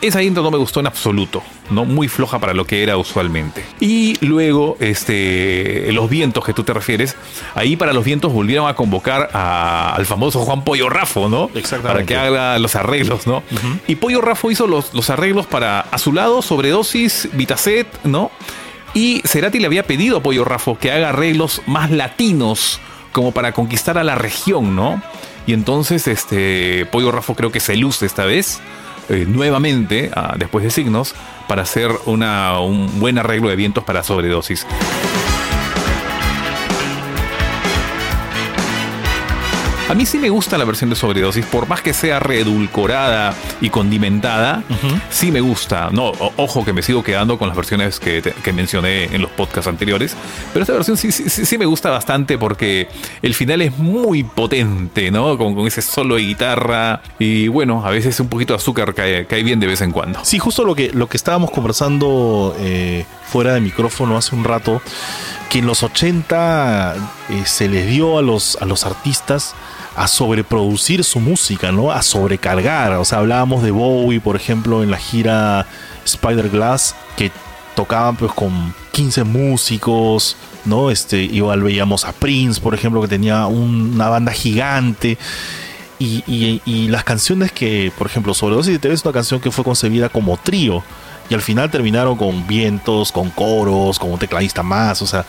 esa intro no me gustó en absoluto, ¿no? Muy floja para lo que era usualmente. Y luego, este, los vientos que tú te refieres, ahí para los vientos volvieron a convocar a- al famoso Juan Pollo Rafo, ¿no? Exactamente. Para que haga los arreglos, ¿no? Y Pollo Rafo hizo los, los arreglos para A su lado, Sobredosis, Vitacet, ¿no? Y Cerati le había pedido a Pollo Rafo que haga arreglos más latinos, como para conquistar a la región, ¿no? Y entonces, este, Pollo Rafo creo que se luce esta vez, eh, nuevamente, ah, después de Signos, para hacer una, un buen arreglo de vientos para sobredosis. A mí sí me gusta la versión de sobredosis, por más que sea reedulcorada y condimentada, sí me gusta. No, ojo que me sigo quedando con las versiones que, te- que mencioné en los podcasts anteriores, pero esta versión sí, sí, sí- sí me gusta bastante porque el final es muy potente, ¿no? Con, con ese solo de guitarra y bueno, a veces un poquito de azúcar cae, cae bien de vez en cuando. Sí, justo lo que, lo que estábamos conversando eh, fuera de micrófono hace un rato, que en los 80 eh, se les dio a los, a los artistas a sobreproducir su música, ¿no? A sobrecargar. O sea, hablábamos de Bowie, por ejemplo, en la gira Spider Glass, que tocaban pues con 15 músicos, ¿no? Este, igual veíamos a Prince, por ejemplo, que tenía un- una banda gigante. Y las canciones que, por ejemplo, Sobredosis de TV es una canción que fue concebida como trío. Y al final terminaron con vientos, con coros, con un tecladista más. O sea,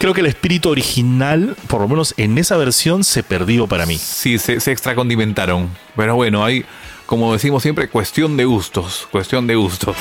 creo que el espíritu original, por lo menos en esa versión, se perdió para mí. Sí, se, se extracondimentaron. Pero bueno, hay, como decimos siempre, cuestión de gustos. Cuestión de gustos.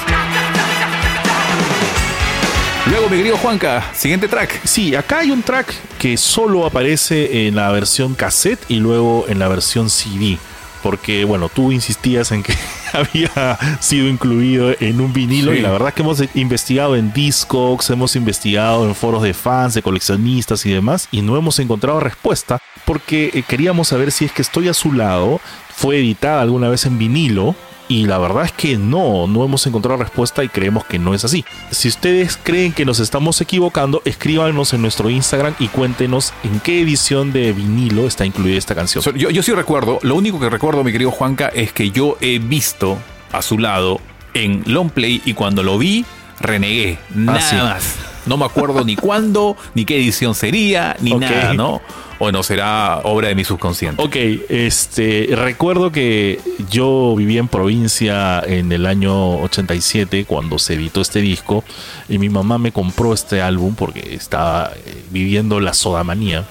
Luego, mi querido Juanca, siguiente track. Sí, acá hay un track que solo aparece en la versión cassette y luego en la versión CD. Porque, bueno, tú insistías en que había sido incluido en un vinilo Sí. y la verdad es que hemos investigado en Discogs, hemos investigado en foros de fans, de coleccionistas y demás y no hemos encontrado respuesta porque eh, queríamos saber si es que Estoy a su lado fue editada alguna vez en vinilo y la verdad es que no, no hemos encontrado respuesta y creemos que no es así. Si ustedes creen que nos estamos equivocando, escríbanos en nuestro Instagram y cuéntenos en qué edición de vinilo está incluida esta canción. Yo, yo sí recuerdo, lo único que recuerdo, mi querido Juanca, es que yo he visto a su lado en Long Play y cuando lo vi, renegué. Nada sí. más. No me acuerdo ni cuándo, ni qué edición sería, ni nada, ¿no? O no será obra de mi subconsciente. Ok, este, recuerdo que yo vivía en provincia en el año 87 cuando se editó este disco y mi mamá me compró este álbum porque estaba eh, viviendo la sodamanía.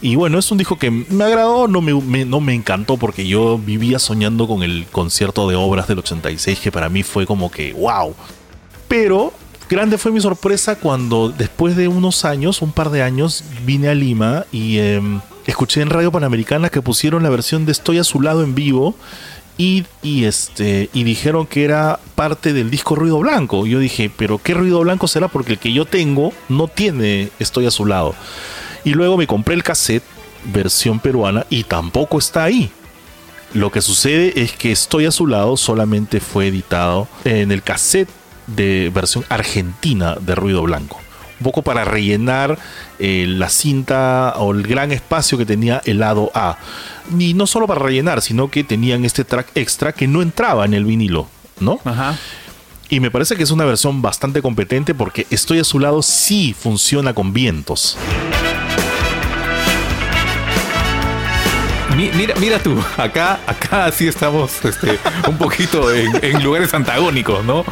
Y bueno, es un disco que me agradó, no me, me- no me encantó porque yo vivía soñando con el concierto de obras del 86 que para mí fue como que wow. Pero grande fue mi sorpresa cuando después de unos años, un par de años, vine a Lima y em, escuché en Radio Panamericana que pusieron la versión de Estoy a su lado en vivo y, y, este, y dijeron que era parte del disco Ruido Blanco. Yo dije, pero ¿qué Ruido Blanco será? Porque el que yo tengo no tiene Estoy a su lado. Y luego me compré el cassette versión peruana y tampoco está ahí. Lo que sucede es que Estoy a su lado solamente fue editado en el cassette de versión argentina de Ruido Blanco. Un poco para rellenar eh, la cinta o el gran espacio que tenía el lado A. Y no solo para rellenar, sino que tenían este track extra que no entraba en el vinilo, ¿no? Ajá. Y me parece que es una versión bastante competente porque Estoy a su lado sí funciona con vientos. Mi- Mira, mira tú, acá, acá sí estamos este, un poquito en, en lugares antagónicos, ¿no?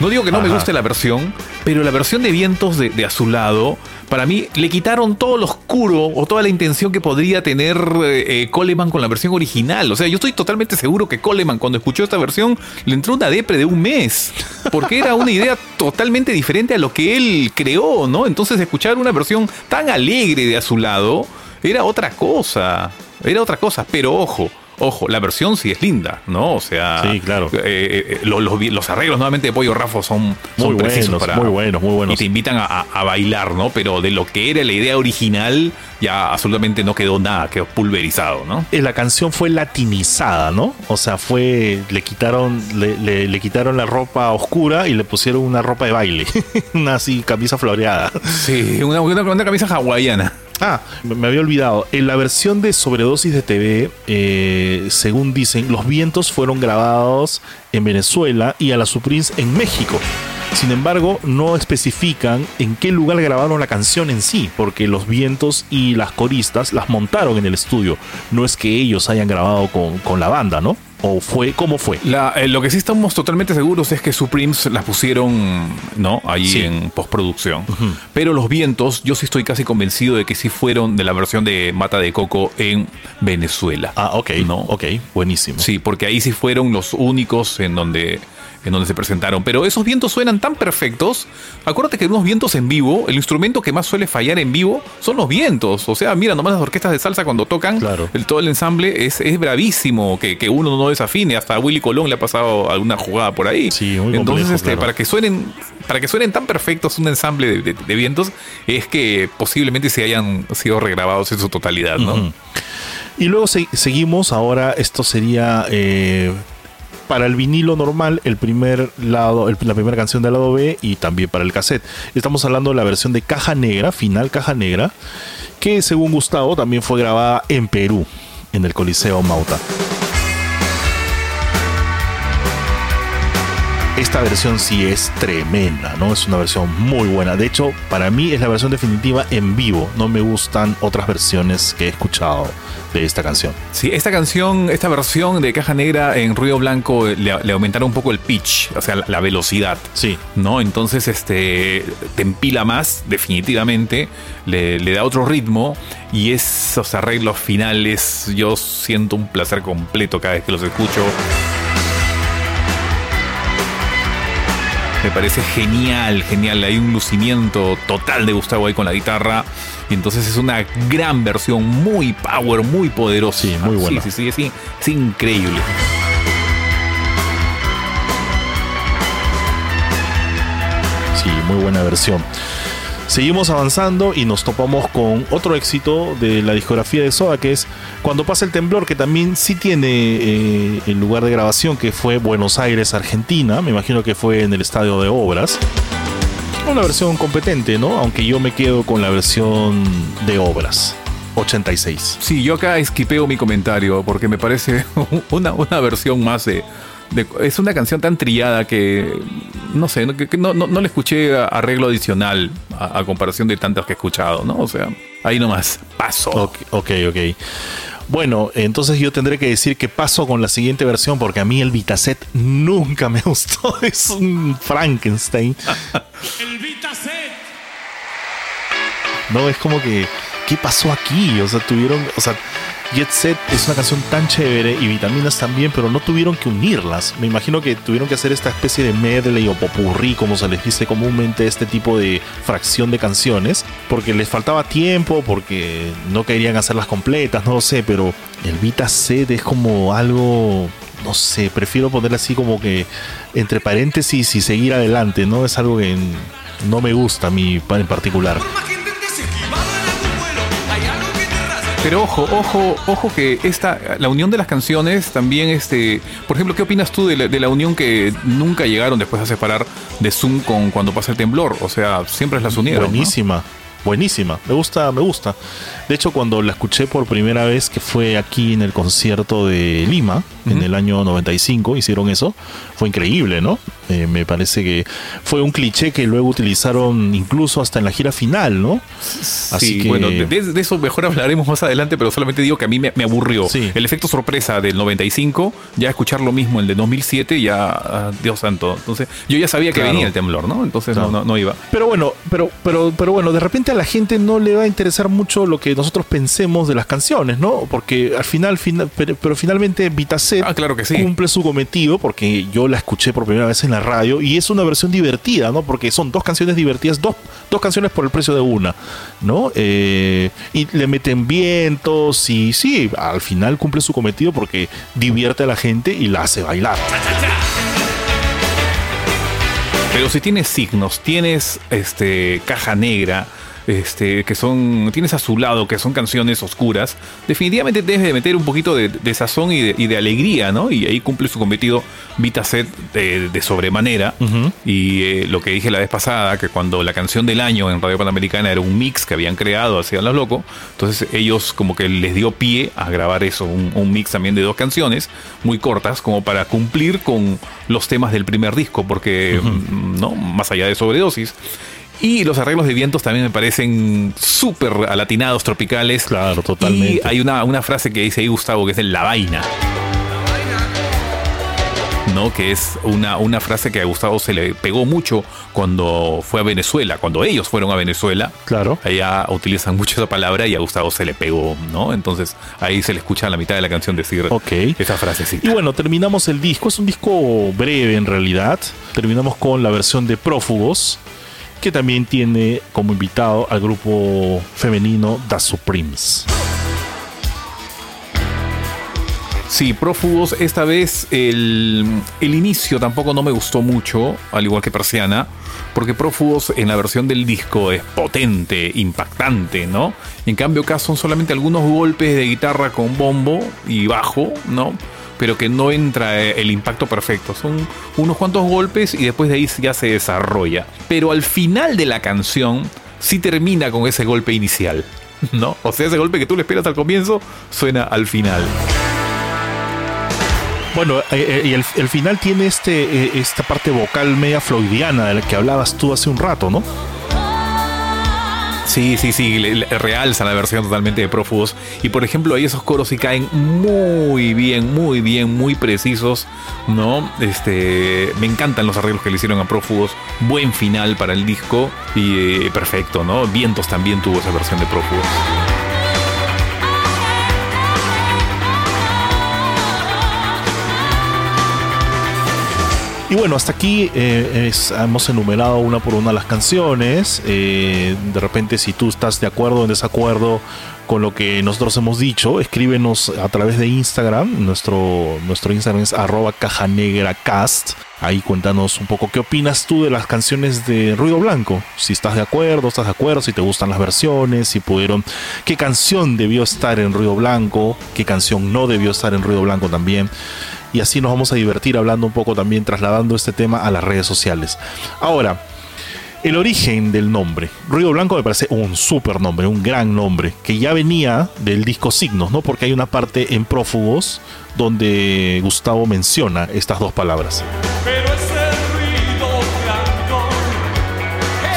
No digo que no me guste la versión, pero la versión de vientos de, de Azulado, para mí le quitaron todo lo oscuro o toda la intención que podría tener eh, eh, Coleman con la versión original. O sea, yo estoy totalmente seguro que Coleman cuando escuchó esta versión le entró una depre de un mes, porque era una idea totalmente diferente a lo que él creó, ¿no? Entonces escuchar una versión tan alegre de Azulado era otra cosa. Era otra cosa, pero ojo, ojo, la versión sí es linda, ¿no? O sea, Sí, claro. eh, eh, los, los arreglos nuevamente de Pollo Rafo son, son Muy precisos buenos, para, muy buenos, muy buenos. Y te invitan a, bailar, ¿no? Pero de lo que era la idea original, ya absolutamente no quedó nada, quedó pulverizado, ¿no? Eh, La canción fue latinizada, ¿no? O sea, fue. Le quitaron, le, le- le quitaron la ropa oscura y le pusieron una ropa de baile. una así, camisa floreada. Sí, una, una- una camisa hawaiana. Ah, me había olvidado. En la versión de Sobredosis de TV, eh, según dicen, los vientos fueron grabados en Venezuela y a la Supremes en México. Sin embargo, no especifican en qué lugar grabaron la canción en sí, porque los vientos y las coristas las montaron en el estudio. No es que ellos hayan grabado con, con la banda, ¿no? ¿O fue? ¿Cómo fue? La- eh, lo que sí estamos totalmente seguros es que Supremes las pusieron, ¿no? Ahí Sí. en postproducción. Pero los vientos, yo sí estoy casi convencido de que sí fueron de la versión de Mata de Coco en Venezuela. Ah, ok. No. Ok, buenísimo. Sí, porque ahí sí fueron los únicos en donde, en donde se presentaron. Pero esos vientos suenan tan perfectos. Acuérdate que en unos vientos en vivo, el instrumento que más suele fallar en vivo son los vientos. O sea, mira, nomás las orquestas de salsa cuando tocan, Claro. el, todo el ensamble es, es bravísimo que, que uno no desafine. Hasta a Willy Colón le ha pasado alguna jugada por ahí. Sí, muy Entonces, complejo, este, claro. para que suenen. Para que suenen tan perfectos un ensamble de, de- de vientos, es que posiblemente se hayan sido regrabados en su totalidad, ¿no? Y luego se- seguimos, ahora esto sería eh, para el vinilo normal, el primer lado, la primera canción del lado B y también para el cassette. Estamos hablando de la versión de Caja Negra, final Caja Negra, que según Gustavo también fue grabada en Perú, en el Coliseo Mauta. Esta versión sí es tremenda, ¿no? Es una versión muy buena. De hecho, para mí es la versión definitiva en vivo. No me gustan otras versiones que he escuchado de esta canción. Sí, esta canción, esta versión de Caja Negra en Ruido Blanco le, le aumentaron un poco el pitch, o sea, la, la velocidad. Sí. ¿No? Entonces, este. Te empila más, definitivamente. Le, le da otro ritmo. Y esos arreglos finales, yo siento un placer completo cada vez que los escucho. Me parece genial, genial. Hay un lucimiento total de Gustavo ahí con la guitarra. Y entonces es una gran versión, muy power, muy poderosa. Sí, muy buena. Sí, sí, sí, es, es increíble. Sí, muy buena versión. Seguimos avanzando y nos topamos con otro éxito de la discografía de Soda, que es Cuando pasa el temblor, que también sí tiene eh, el lugar de grabación, que fue Buenos Aires, Argentina. Me imagino que fue en el Estadio de Obras. Una versión competente, ¿no? Aunque yo me quedo con la versión de Obras, 86. Sí, yo acá esquipeo mi comentario porque me parece una, una versión más de, de- Es una canción tan trillada que. No sé, no, que- que no, no- no le escuché arreglo adicional a, a comparación de tantas que he escuchado, ¿no? O sea, ahí nomás, paso. Ok, ok, ok. Bueno, entonces yo tendré que decir que paso con la siguiente versión porque a mí el Vitaset nunca me gustó. Es un Frankenstein. El Vitaset. No, es como que, ¿qué pasó aquí? O sea, tuvieron, o sea, Jet Set es una canción tan chévere y Vitaminas también, pero no tuvieron que unirlas. Me imagino que tuvieron que hacer esta especie de medley o popurrí, como se les dice comúnmente, este tipo de fracción de canciones, porque les faltaba tiempo, porque no querían hacerlas completas, no lo sé, pero el Vita Set es como algo no sé, prefiero ponerle así como que entre paréntesis y seguir adelante, ¿no? Es algo que no me gusta a mí en particular. Pero ojo, ojo, ojo que esta, la unión de las canciones también, este, por ejemplo, ¿qué opinas tú de la, unión que nunca llegaron después a separar de Zoom con cuando pasa el temblor? O sea, siempre las unieron. ¿no? Buenísima. Me gusta, me gusta. De hecho, cuando la escuché por primera vez, que fue aquí en el concierto de Lima, en el año 95, hicieron eso, fue increíble, ¿no? Eh, me parece que fue un cliché que luego utilizaron incluso hasta en la gira final, ¿no? Así sí, que- bueno, de, de eso mejor hablaremos más adelante, pero solamente digo que a mí me, me aburrió. Sí. El efecto sorpresa del 95, ya escuchar lo mismo el de 2007, ya, ah, Dios santo. Entonces, yo ya sabía que Claro. venía el temblor, ¿no? Entonces Claro. no, no, no iba. Pero bueno, pero, pero, pero bueno, de repente a la gente no le va a interesar mucho lo que nosotros pensemos de las canciones, ¿no? Porque al final, final pero, pero finalmente Vitaset Ah, claro que sí. cumple su cometido, porque yo la escuché por primera vez en la radio, y es una versión divertida, ¿no? Porque son dos canciones divertidas, dos, dos canciones por el precio de una, ¿no? Eh, y le meten vientos, y sí, al final cumple su cometido porque divierte a la gente y la hace bailar. Pero si tienes signos, tienes este caja negra, este, que son, tienes a su lado, que son canciones oscuras, definitivamente debes de meter un poquito de, de sazón y de, y de alegría, ¿no? Y ahí cumple su cometido Vitaset de, de sobremanera. Y eh, lo que dije la vez pasada, que cuando la canción del año en Radio Panamericana era un mix que habían creado, hacían los locos, entonces ellos como que les dio pie a grabar eso, un, un mix también de dos canciones, muy cortas, como para cumplir con los temas del primer disco, porque, mm, ¿no? Más allá de sobredosis. Y los arreglos de vientos también me parecen súper alatinados, tropicales. Claro, totalmente. Y hay una, una frase que dice ahí Gustavo, que es de la vaina. ¿no? Que es una, una frase que a Gustavo se le pegó mucho cuando fue a Venezuela, cuando ellos fueron a Venezuela. Claro. Allá utilizan mucho esa palabra y a Gustavo se le pegó, ¿no? Entonces ahí se le escucha a la mitad de la canción decir Ok. esa frasecita. Y bueno, terminamos el disco. Es un disco breve en realidad. Terminamos con la versión de Prófugos, que también tiene como invitado al grupo femenino The Supremes. Sí, Prófugos, esta vez el, el inicio tampoco no me gustó mucho, al igual que Persiana, porque Prófugos en la versión del disco es potente, impactante, ¿no? En cambio acá son solamente algunos golpes de guitarra con bombo y bajo, ¿no? Pero que no entra eh, el impacto perfecto. Son unos cuantos golpes y después de ahí ya se desarrolla. Pero al final de la canción sí termina con ese golpe inicial, ¿no? O sea, ese golpe que tú le esperas al comienzo suena al final. Bueno, eh, eh, y el, el final tiene este, esta parte vocal media floydiana de la que hablabas tú hace un rato, ¿no? Sí, sí, sí, le, realza la versión totalmente de Prófugos. Y por ejemplo, ahí esos coros sí caen muy bien, muy bien, muy precisos, ¿no? Este, me encantan los arreglos que le hicieron a Prófugos. Buen final para el disco y eh, perfecto, ¿no? Vientos también tuvo esa versión de Prófugos. Y bueno, hasta aquí eh, hemos enumerado una por una las canciones. Eh, de repente, si tú estás de acuerdo o en desacuerdo con lo que nosotros hemos dicho, escríbenos a través de Instagram. Nuestro, nuestro Instagram es arroba cajanegracast. Ahí cuéntanos un poco qué opinas tú de las canciones de Ruido Blanco. Si estás de acuerdo, estás de acuerdo, si te gustan las versiones, si pudieron, qué canción debió estar en Ruido Blanco, qué canción no debió estar en Ruido Blanco también y así nos vamos a divertir hablando un poco también, trasladando este tema a las redes sociales. Ahora, el origen del nombre. Ruido Blanco me parece un super nombre, un gran nombre, que ya venía del disco Signos, ¿no? Porque hay una parte en Prófugos donde Gustavo menciona estas dos palabras. Pero ese ruido blanco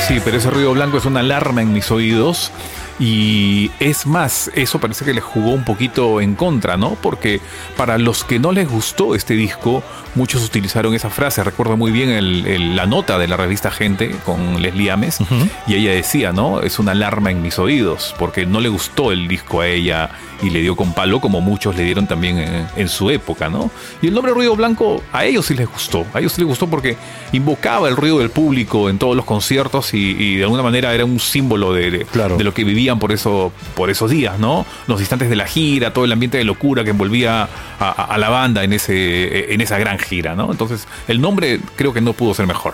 Sí, pero ese ruido blanco es una alarma en mis oídos. Y es más, eso parece que les jugó un poquito en contra, ¿no? Porque para los que no les gustó este disco, muchos utilizaron esa frase. Recuerdo muy bien el- el- la nota de la revista Gente con Leslie Ames. Y ella decía, ¿no? Es una alarma en mis oídos, porque no le gustó el disco a ella y le dio con palo, como muchos le dieron también en, en su época, ¿no? Y el nombre Ruido Blanco a ellos sí les gustó. A ellos sí les gustó porque invocaba el ruido del público en todos los conciertos y, y de alguna manera era un símbolo de, de- Claro. de lo que por, por esos días, ¿no? Los instantes de la gira, todo el ambiente de locura que envolvía a, la banda en, ese, en esa gran gira, ¿no? Entonces, el nombre creo que no pudo ser mejor.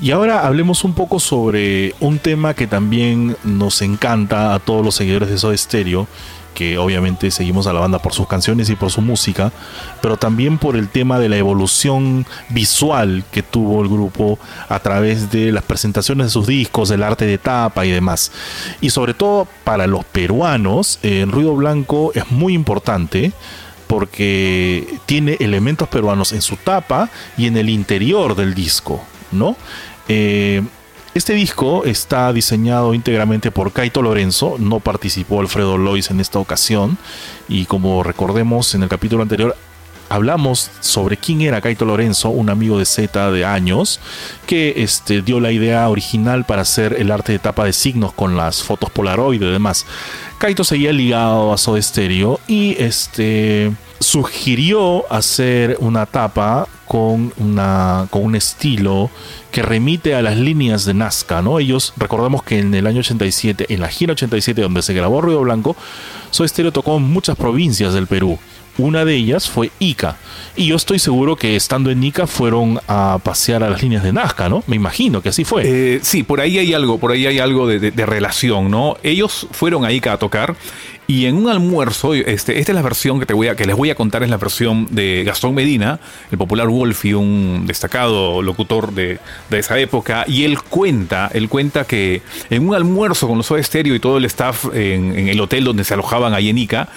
Y ahora hablemos un poco sobre un tema que también nos encanta a todos los seguidores de Soda Stereo, que obviamente seguimos a la banda por sus canciones y por su música, pero también por el tema de la evolución visual que tuvo el grupo a través de las presentaciones de sus discos, el arte de tapa y demás. Y sobre todo para los peruanos, el ruido blanco es muy importante porque tiene elementos peruanos en su tapa y en el interior del disco, ¿no? Eh, este disco está diseñado íntegramente por Kaito Lorenzo, no participó Alfredo Lois en esta ocasión y como recordemos en el capítulo anterior hablamos sobre quién era Kaito Lorenzo, un amigo de Z de años, que este, dio la idea original para hacer el arte de tapa de signos con las fotos Polaroid y demás. Kaito seguía ligado a Soda Stereo y este, sugirió hacer una tapa con, una, con un estilo que remite a las líneas de Nazca, ¿no? Ellos, recordemos que en el año 87, en la gira 87 donde se grabó Ruido Blanco, Stereo tocó en muchas provincias del Perú. Una de ellas fue Ica. Y yo estoy seguro que estando en Ica fueron a pasear a las líneas de Nazca, ¿no? Me imagino que así fue. Eh, sí, por ahí hay algo, por ahí hay algo de, relación, ¿no? Ellos fueron a Ica a tocar y en un almuerzo, este, esta es la versión que te voy a, que les voy a contar, es la versión de Gastón Medina, el popular Wolfie, un destacado locutor de, de esa época, y él cuenta, él cuenta que en un almuerzo con los Soda Stereo y todo el staff en, en el hotel donde se alojaban ahí en Ica,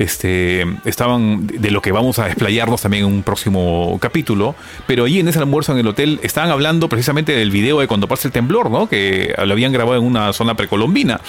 este, estaban de lo que vamos a desplayarnos también en un próximo capítulo, pero allí en ese almuerzo en el hotel estaban hablando precisamente del video de cuando pasa el temblor, ¿no? Que lo habían grabado en una zona precolombina.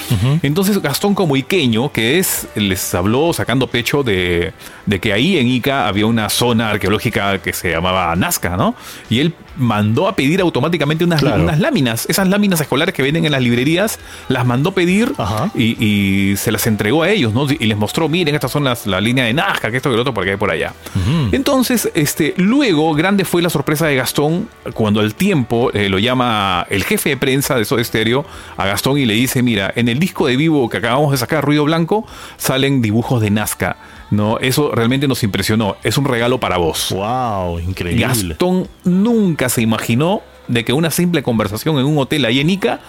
Entonces Gastón como iqueño, que es, les habló sacando pecho de, de que ahí en Ica había una zona arqueológica que se llamaba Nazca, ¿no? Y él mandó a pedir automáticamente unas, Claro. unas láminas, esas láminas escolares que venden en las librerías, las mandó pedir y, y se las entregó a ellos, ¿no? Y les mostró, miren, estas son las, la línea de Nazca, que esto, que lo otro, por acá y por allá. Entonces, este, luego, grande fue la sorpresa de Gastón cuando al tiempo eh, lo llama el jefe de prensa de Soda Stereo a Gastón y le dice, mira, en el disco de vivo que acabamos de sacar, Ruido Blanco, salen dibujos de Nazca. No, eso realmente nos impresionó. Es un regalo para vos. Wow, increíble. Gastón nunca se imaginó de que una simple conversación en un hotel ahí en Ica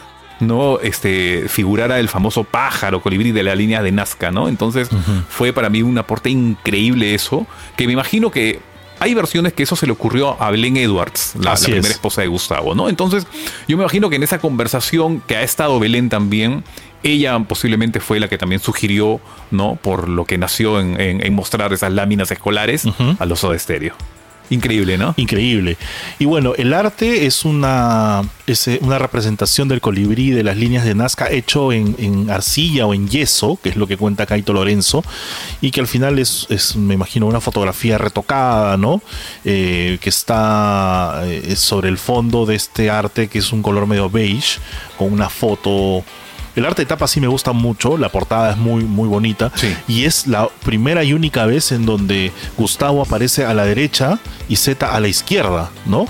no este, figurara el famoso pájaro colibrí de la línea de Nazca, ¿no? Entonces fue para mí un aporte increíble eso, que me imagino que hay versiones que eso se le ocurrió a Belén Edwards, la, primera es. esposa de Gustavo, ¿no? Entonces yo me imagino que en esa conversación que ha estado Belén también, ella posiblemente fue la que también sugirió, ¿no? Por lo que nació en, en- en mostrar esas láminas escolares a los Soda Stereo. Increíble, ¿no? Increíble. Y bueno, el arte es una, es eh, una representación del colibrí de las líneas de Nazca hecho en, en arcilla o en yeso, que es lo que cuenta Caito Lorenzo, y que al final es, es, me imagino, una fotografía retocada, ¿no? Eh, que está eh, sobre el fondo de este arte, que es un color medio beige, con una foto. El arte de tapa sí me gusta mucho, la portada es muy, muy bonita. Sí. Y es la primera y única vez en donde Gustavo aparece a la derecha y Z a la izquierda, ¿no?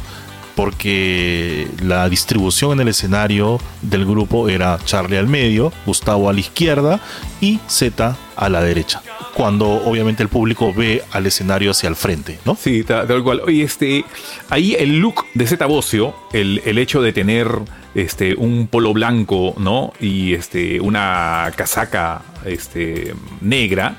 Porque la distribución en el escenario del grupo era Charlie al medio, Gustavo a la izquierda y Z a la derecha. Cuando obviamente el público ve al escenario hacia el frente, ¿no? Sí, ta- tal cual. Oye, este, ahí el look de Zeta Bocio, el, el hecho de tener este, un polo blanco, ¿no? Y este, una casaca este, negra,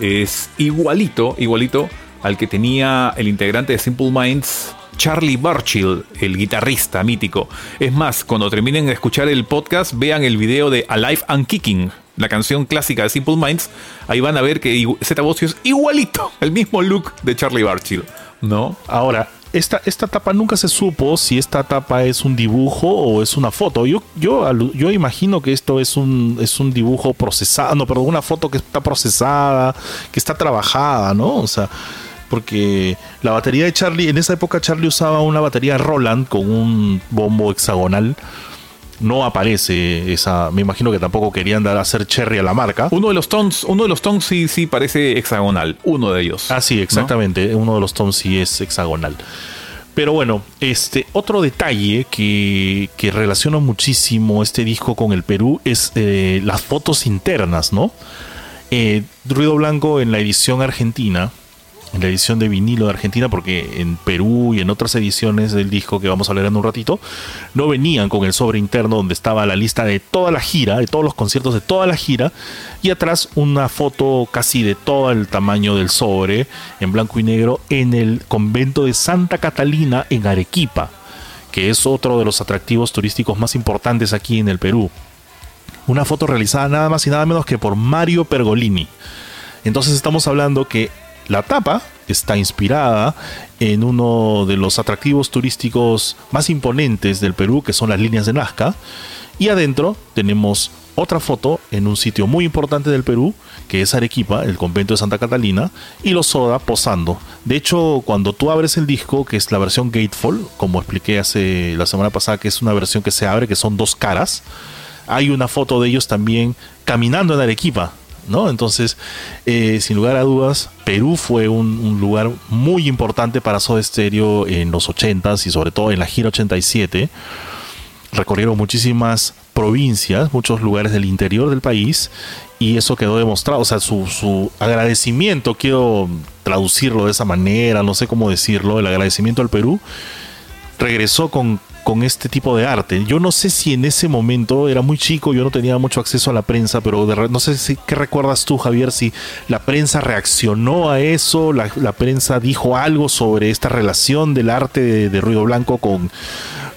es igualito, igualito al que tenía el integrante de Simple Minds, Charlie Burchill, el guitarrista mítico. Es más, cuando terminen de escuchar el podcast, vean el video de Alive and Kicking, la canción clásica de Simple Minds. Ahí van a ver que Zeta Bocio es igualito, el mismo look de Charlie Burchill, ¿no? Ahora, esta, esta tapa nunca se supo si esta tapa es un dibujo o es una foto. Yo, yo, yo imagino que esto es un, es un dibujo procesado, no, perdón, una foto que está procesada, que está trabajada, ¿no? O sea, porque la batería de Charlie, en esa época Charlie usaba una batería Roland con un bombo hexagonal. No aparece esa, me imagino que tampoco querían dar a hacer cherry a la marca. Uno de los tones, uno de los tones sí, sí parece hexagonal, uno de ellos. Ah, sí, exactamente. Uno de los toms sí es hexagonal. Pero bueno, este otro detalle que, que relaciona muchísimo este disco con el Perú es eh, las fotos internas, ¿no? Eh, Ruido Blanco en la edición argentina, en la edición de vinilo de Argentina, porque en Perú y en otras ediciones del disco que vamos a leer en un ratito, no venían con el sobre interno donde estaba la lista de toda la gira, de todos los conciertos de toda la gira, y atrás una foto casi de todo el tamaño del sobre, en blanco y negro, en el convento de Santa Catalina en Arequipa, que es otro de los atractivos turísticos más importantes aquí en el Perú. Una foto realizada nada más y nada menos que por Mario Pergolini. Entonces estamos hablando que la tapa está inspirada en uno de los atractivos turísticos más imponentes del Perú, que son las líneas de Nazca. Y adentro tenemos otra foto en un sitio muy importante del Perú, que es Arequipa, el convento de Santa Catalina, y los Soda posando. De hecho, cuando tú abres el disco, que es la versión Gatefall, como expliqué hace la semana pasada, que es una versión que se abre, que son dos caras, hay una foto de ellos también caminando en Arequipa, ¿no? Entonces, eh, sin lugar a dudas, Perú fue un, lugar muy importante para Soda Stereo en los 80s y sobre todo en la gira 87. Recorrieron muchísimas provincias, muchos lugares del interior del país y eso quedó demostrado. O sea, su agradecimiento, quiero traducirlo de esa manera, no sé cómo decirlo, el agradecimiento al Perú, regresó con, con este tipo de arte. Yo no sé si en ese momento era muy chico, yo no tenía mucho acceso a la prensa, pero de no sé si, qué recuerdas tú, Javier, si la prensa reaccionó a eso, la, la prensa dijo algo sobre esta relación del arte de, de Ruido Blanco con,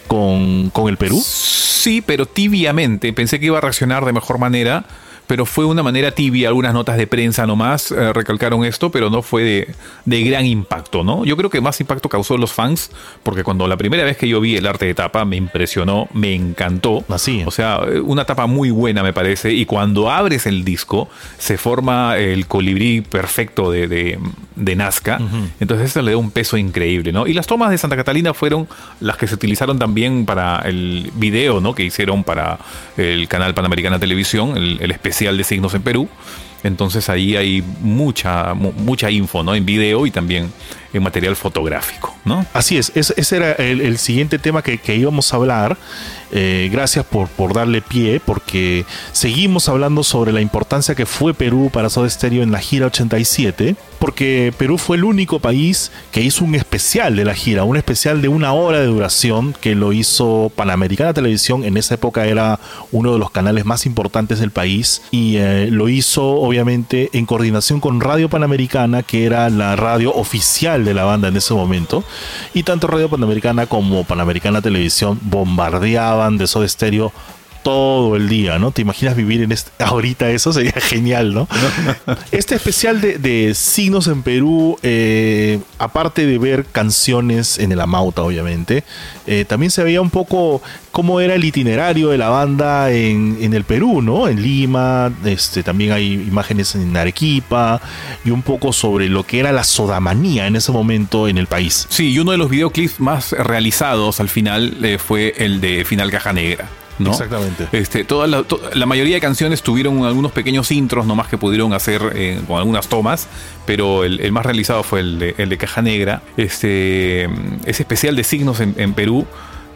con, con el Perú. Sí, pero tibiamente. Pensé que iba a reaccionar de mejor manera, pero fue una manera tibia. Algunas notas de prensa nomás eh, recalcaron esto, pero no fue de, de gran impacto, ¿no? Yo creo que más impacto causó los fans, porque cuando la primera vez que yo vi el arte de tapa me impresionó, me encantó. Así. O sea, eh, una tapa muy buena me parece, y cuando abres el disco se forma el colibrí perfecto de, de, de Nazca, entonces eso le da un peso increíble, ¿no? Y las tomas de Santa Catalina fueron las que se utilizaron también para el video, ¿no? Que hicieron para el canal Panamericana Televisión, el, el especial de signos en Perú. Entonces ahí hay mucha, mu- mucha info, ¿no? En video y también en material fotográfico, ¿no? Así es, es- ese era el, siguiente tema que, íbamos a hablar. Eh, gracias por, por darle pie, porque seguimos hablando sobre la importancia que fue Perú para Soda Stereo en la gira 87, porque Perú fue el único país que hizo un especial de la gira, un especial de una hora de duración que lo hizo Panamericana Televisión, en esa época era uno de los canales más importantes del país, y eh, lo hizo obviamente en coordinación con Radio Panamericana, que era la radio oficial de la banda en ese momento, y tanto Radio Panamericana como Panamericana Televisión bombardeaban de Soda Stereo todo el día, ¿no? ¿Te imaginas vivir en este, ahorita eso? Sería genial, ¿no? Este especial de, signos en Perú, eh, aparte de ver canciones en el Amauta, obviamente, eh, también se veía un poco cómo era el itinerario de la banda en, en el Perú, ¿no? En Lima, este, también hay imágenes en Arequipa y un poco sobre lo que era la sodamanía en ese momento en el país. Sí, y uno de los videoclips más realizados al final eh, fue el de Final Caja Negra. ¿No? Exactamente. Este, toda la, to- la mayoría de canciones tuvieron algunos pequeños intros nomás que pudieron hacer eh, con algunas tomas, pero el, el más realizado fue el de, el de Caja Negra. Este, ese especial de signos en, en Perú.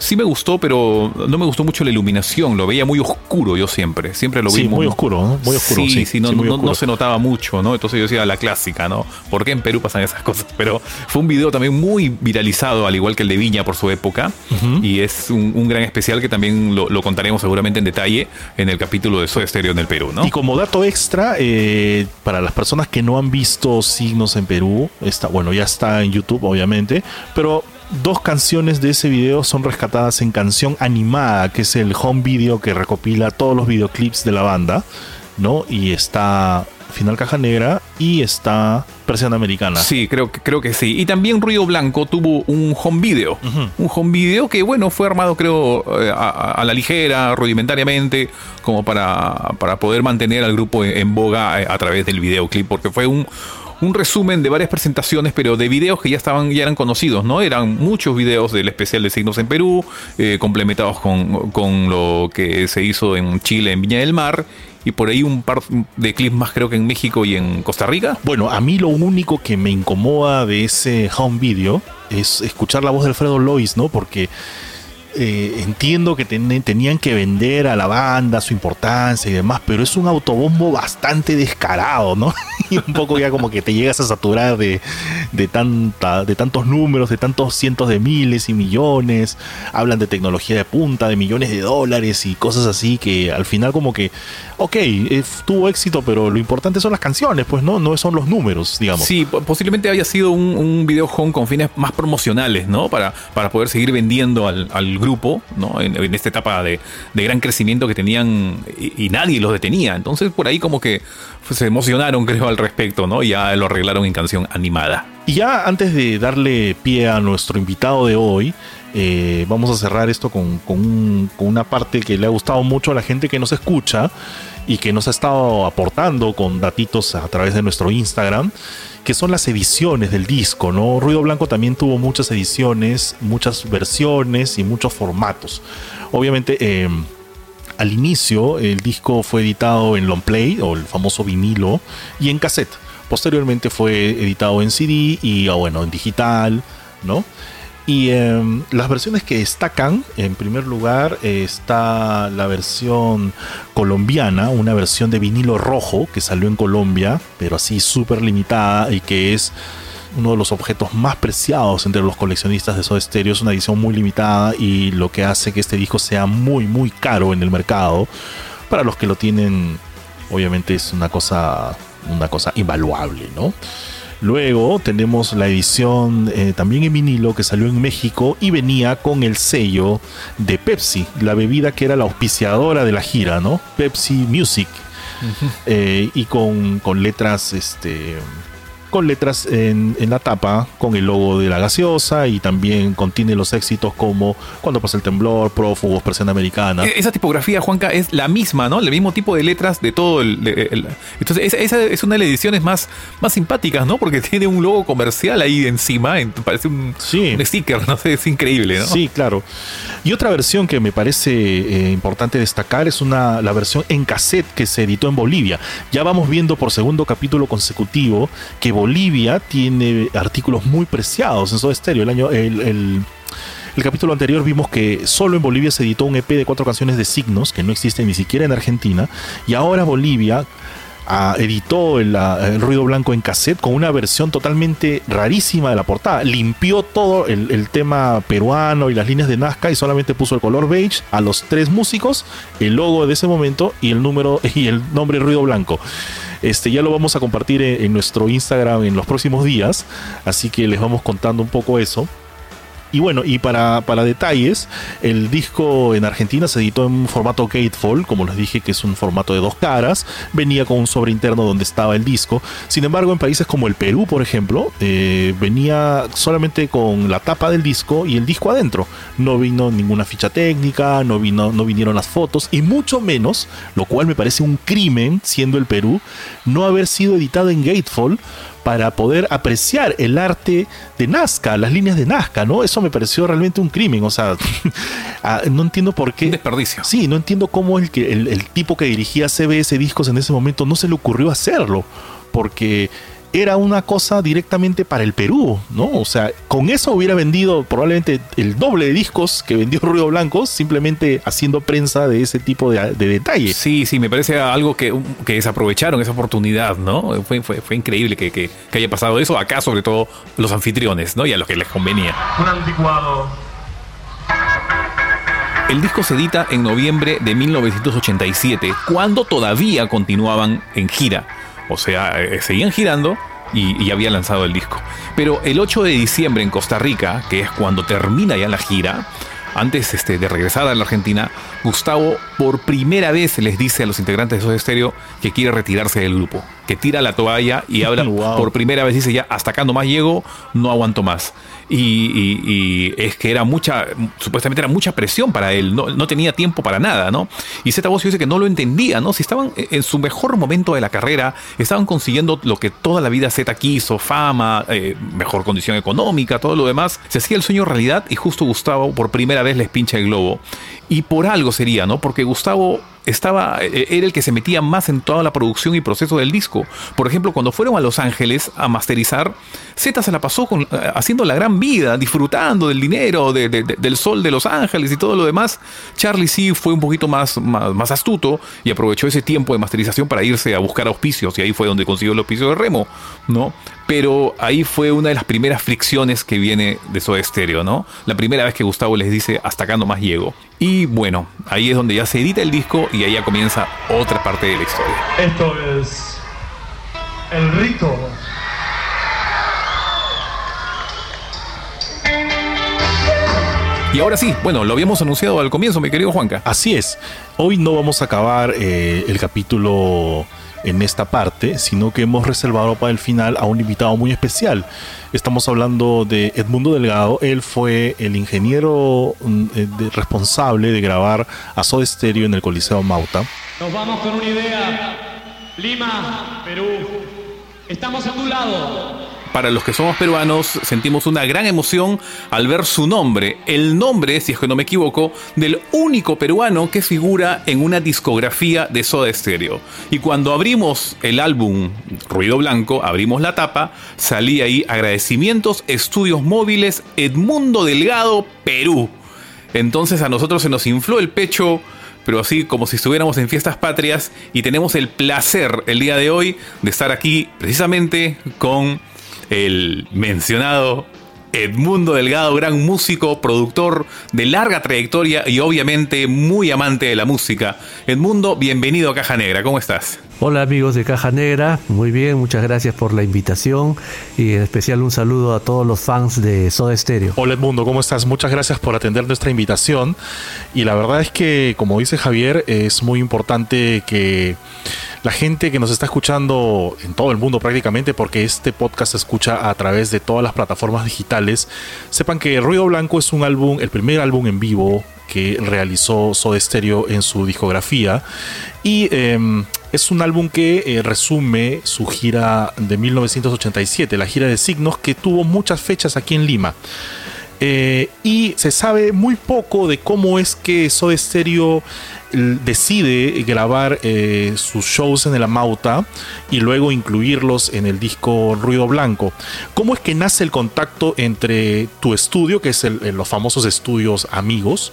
Sí me gustó, pero no me gustó mucho la iluminación. Lo veía muy oscuro yo siempre. Siempre lo vi Sí, muy oscuro, ¿no? Muy oscuro, sí, sí, no, sí, muy no- oscuro. no se notaba mucho, ¿no? Entonces yo decía la clásica, ¿no? ¿Por qué en Perú pasan esas cosas? Pero fue un video también muy viralizado, al igual que el de Viña por su época. Y es un, un gran especial que también lo, lo contaremos seguramente en detalle en el capítulo de Soda Stereo en el Perú, ¿no? Y como dato extra, eh, para las personas que no han visto Signos en Perú, está, bueno, ya está en YouTube, obviamente, pero dos canciones de ese video son rescatadas en canción animada, que es el home video que recopila todos los videoclips de la banda, ¿no? Y está Final Caja Negra y está Persiana Americana. Sí, creo que, creo que sí. Y también Ruido Blanco tuvo un home video. Un home video que, bueno, fue armado, creo, eh, a, a la ligera, rudimentariamente, como para, para poder mantener al grupo en, en boga eh, a través del videoclip, porque fue un, un resumen de varias presentaciones, pero de videos que ya estaban, ya eran conocidos, ¿no? Eran muchos videos del especial de signos en Perú, eh, complementados con, con lo que se hizo en Chile, en Viña del Mar, y por ahí un par de clips más, creo que en México y en Costa Rica. Bueno, a mí lo único que me incomoda de ese home video es escuchar la voz de Alfredo Lois, ¿no? Porque eh, entiendo que ten- tenían que vender a la banda su importancia y demás, pero es un autobombo bastante descarado, ¿no? y un poco ya como que te llegas a saturar de, de, tanta, de tantos números, de tantos cientos de miles y millones. Hablan de tecnología de punta, de millones de dólares y cosas así que al final como que, ok, eh, tuvo éxito, pero lo importante son las canciones, pues no, no son los números, digamos. Sí, po- posiblemente haya sido un, un video home con fines más promocionales, ¿no? Para, para poder seguir vendiendo al, al grupo, ¿no? En, esta etapa de, de gran crecimiento que tenían y, nadie los detenía. Entonces, por ahí como que se emocionaron, creo, al respecto, ¿no? Ya lo arreglaron en canción animada. Y ya antes de darle pie a nuestro invitado de hoy, eh, vamos a cerrar esto con, con una parte que le ha gustado mucho a la gente que nos escucha y que nos ha estado aportando con datitos a través de nuestro Instagram, que son las ediciones del disco, ¿no? Ruido Blanco también tuvo muchas ediciones, muchas versiones y muchos formatos. Obviamente, eh, al inicio el disco fue editado en long play o el famoso vinilo y en cassette. Posteriormente fue editado en CD y ah, bueno, en digital, ¿no? Y em, las versiones que destacan, en primer lugar, está la versión colombiana, una versión de vinilo rojo que salió en Colombia, pero así súper limitada y que es uno de los objetos más preciados entre los coleccionistas de Soda Stereo. Es una edición muy limitada y lo que hace que este disco sea muy, muy caro en el mercado. Para los que lo tienen, obviamente es una cosa, una cosa invaluable, ¿no? Luego tenemos la edición eh, también en vinilo que salió en México y venía con el sello de Pepsi, la bebida que era la auspiciadora de la gira, ¿no? Pepsi Music. Eh, y con, con letras este, con letras en, la tapa con el logo de la gaseosa y también contiene los éxitos como Cuando pasa el temblor, Prófugos, Presión Americana. E-, esa tipografía, Juanca, es la misma, ¿no? El mismo tipo de letras de todo el... entonces, esa, es una de las ediciones más, más simpáticas, ¿no? Porque tiene un logo comercial ahí encima, parece un, sticker, no sé, es increíble, ¿no? Sí, claro. Y otra versión que me parece eh, importante destacar es una, la versión en cassette que se editó en Bolivia. Ya vamos viendo por segundo capítulo consecutivo que Bolivia tiene artículos muy preciados en Soda Stereo. El año, el, capítulo anterior vimos que solo en Bolivia se editó un EP de cuatro canciones de signos, que no existe ni siquiera en Argentina, y ahora Bolivia ah, editó el, ruido blanco en cassette con una versión totalmente rarísima de la portada. Limpió todo el, el, tema peruano y las líneas de Nazca y solamente puso el color beige a los tres músicos, el logo de ese momento y el número y el nombre ruido blanco. Este, ya lo vamos a compartir en, nuestro Instagram en los próximos días, así que les vamos contando un poco eso. Y bueno, y para, para, detalles, el disco en Argentina se editó en formato gatefold, como les dije que es un formato de dos caras, venía con un sobre interno donde estaba el disco. Sin embargo, en países como el Perú, por ejemplo, eh, venía solamente con la tapa del disco y el disco adentro. No vino ninguna ficha técnica, no, vino, no vinieron las fotos y mucho menos, lo cual me parece un crimen, siendo el Perú, no haber sido editado en gatefold para poder apreciar el arte de Nazca, las líneas de Nazca, ¿no? Eso me pareció realmente un crimen, o sea, ah, no entiendo por qué. Un desperdicio. Sí, no entiendo cómo el, que, el tipo que dirigía CBS Discos en ese momento no se le ocurrió hacerlo, porque era una cosa directamente para el Perú, ¿no? O sea, con eso hubiera vendido probablemente el doble de discos que vendió Ruido Blanco, simplemente haciendo prensa de ese tipo de, detalles. Sí, sí, me parece algo que, que desaprovecharon esa oportunidad, ¿no? Fue, fue, increíble que, que, haya pasado eso acá, sobre todo los anfitriones, ¿no? Y a los que les convenía. Un anticuado. El disco se edita en noviembre de 1987, cuando todavía continuaban en gira o sea, eh, seguían girando y, y, había lanzado el disco. Pero el 8 de diciembre en Costa Rica, que es cuando termina ya la gira, antes este, de regresar a la Argentina, Gustavo por primera vez les dice a los integrantes de Soda Stereo que quiere retirarse del grupo, que tira la toalla y habla por primera vez, dice ya, hasta acá más llego, no aguanto más. Y, es que era mucha, supuestamente era mucha presión para él, no, tenía tiempo para nada, ¿no? Y Z Voz dice que no lo entendía, ¿no? Si estaban en su mejor momento de la carrera, estaban consiguiendo lo que toda la vida Z quiso, fama, eh, mejor condición económica, todo lo demás, se hacía el sueño realidad y justo Gustavo por primera vez les pincha el globo. Y por algo sería, ¿no? Porque Gustavo estaba, eh, era el que se metía más en toda la producción y proceso del disco. Por ejemplo, cuando fueron a Los Ángeles a masterizar, Z se la pasó eh, haciendo la gran vida, disfrutando del dinero, del sol de Los Ángeles y todo lo demás. Charlie sí fue un poquito más, más, astuto y aprovechó ese tiempo de masterización para irse a buscar auspicios y ahí fue donde consiguió el auspicio de Remo, ¿no? Pero ahí fue una de las primeras fricciones que viene de Soda Stereo, ¿no? La primera vez que Gustavo les dice hasta acá no más llego. Y bueno, ahí es donde ya se edita el disco y ahí ya comienza otra parte de la historia. Esto es el rito. Y ahora sí, bueno, lo habíamos anunciado al comienzo, mi querido Juanca. Así es. Hoy no vamos a acabar eh, el capítulo en esta parte, sino que hemos reservado para el final a un invitado muy especial. Estamos hablando de Edmundo Delgado. Él fue el ingeniero mm, eh, responsable de grabar a Soda Stereo en el Coliseo Mauta. Nos vamos con una idea. Lima, Perú. Estamos a tu lado. Para los que somos peruanos sentimos una gran emoción al ver su nombre, el nombre, si es que no me equivoco, del único peruano que figura en una discografía de Soda Stereo. Y cuando abrimos el álbum Ruido Blanco, abrimos la tapa, salía ahí agradecimientos, estudios móviles, Edmundo Delgado, Perú. Entonces a nosotros se nos infló el pecho pero así como si estuviéramos en fiestas patrias y tenemos el placer el día de hoy de estar aquí precisamente con el mencionado Edmundo Delgado, gran músico, productor de larga trayectoria y obviamente muy amante de la música. Edmundo, bienvenido a Caja Negra, ¿cómo estás? Hola amigos de Caja Negra, muy bien, muchas gracias por la invitación y en especial un saludo a todos los fans de Soda Stereo. Hola Edmundo, ¿cómo estás? Muchas gracias por atender nuestra invitación y la verdad es que, como dice Javier, es muy importante que la gente que nos está escuchando en todo el mundo prácticamente, porque este podcast se escucha a través de todas las plataformas digitales, sepan que Ruido Blanco es un álbum, el primer álbum en vivo que realizó Soda Stereo en su discografía y em, es un álbum que eh, resume su gira de 1987, la gira de signos que tuvo muchas fechas aquí en Lima. Eh, y se sabe muy poco de cómo es que Soda Stereo decide grabar eh, sus shows en el Amauta y luego incluirlos en el disco Ruido Blanco. ¿Cómo es que nace el contacto entre tu estudio, que es los famosos estudios amigos,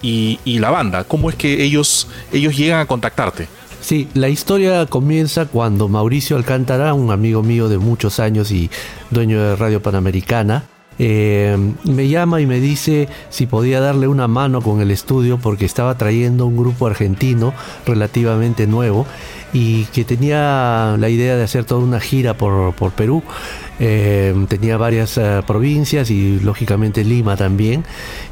y, la banda? ¿Cómo es que ellos, ellos llegan a contactarte? Sí, la historia comienza cuando Mauricio Alcántara, un amigo mío de muchos años y dueño de Radio Panamericana, eh, me llama y me dice si podía darle una mano con el estudio porque estaba trayendo un grupo argentino relativamente nuevo y que tenía la idea de hacer toda una gira por, Perú. Eh, tenía varias eh, provincias y lógicamente Lima también.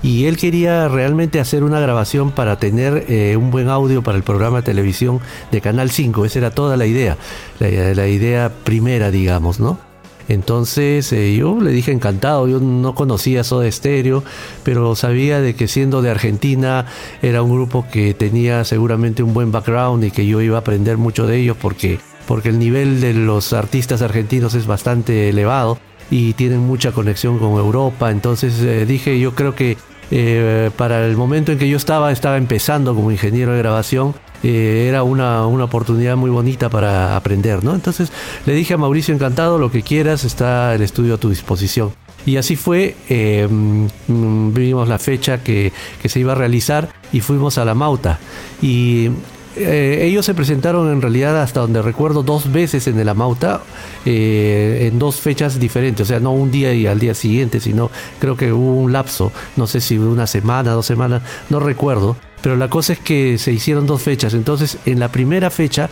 Y él quería realmente hacer una grabación para tener un buen audio para el programa de televisión de Canal 5. Esa era toda la idea, la, la idea primera, digamos, ¿no? Entonces eh, yo le dije encantado, yo no conocía eso de estéreo, pero sabía de que siendo de Argentina era un grupo que tenía seguramente un buen background y que yo iba a aprender mucho de ellos porque, porque el nivel de los artistas argentinos es bastante elevado y tienen mucha conexión con Europa. Entonces eh, dije, yo creo que eh, para el momento en que yo estaba, estaba empezando como ingeniero de grabación, eh, era una, oportunidad muy bonita para aprender, ¿no? Entonces le dije a Mauricio, encantado, lo que quieras, está el estudio a tu disposición. Y así fue, eh, mm, vimos la fecha que, se iba a realizar y fuimos a la Mauta. Y eh, ellos se presentaron en realidad hasta donde recuerdo dos veces en el Amauta en dos fechas diferentes, o sea, no un día y al día siguiente, sino creo que hubo un lapso, no sé si una semana, dos semanas, no recuerdo, pero la cosa es que se hicieron dos fechas. Entonces, en la primera fecha,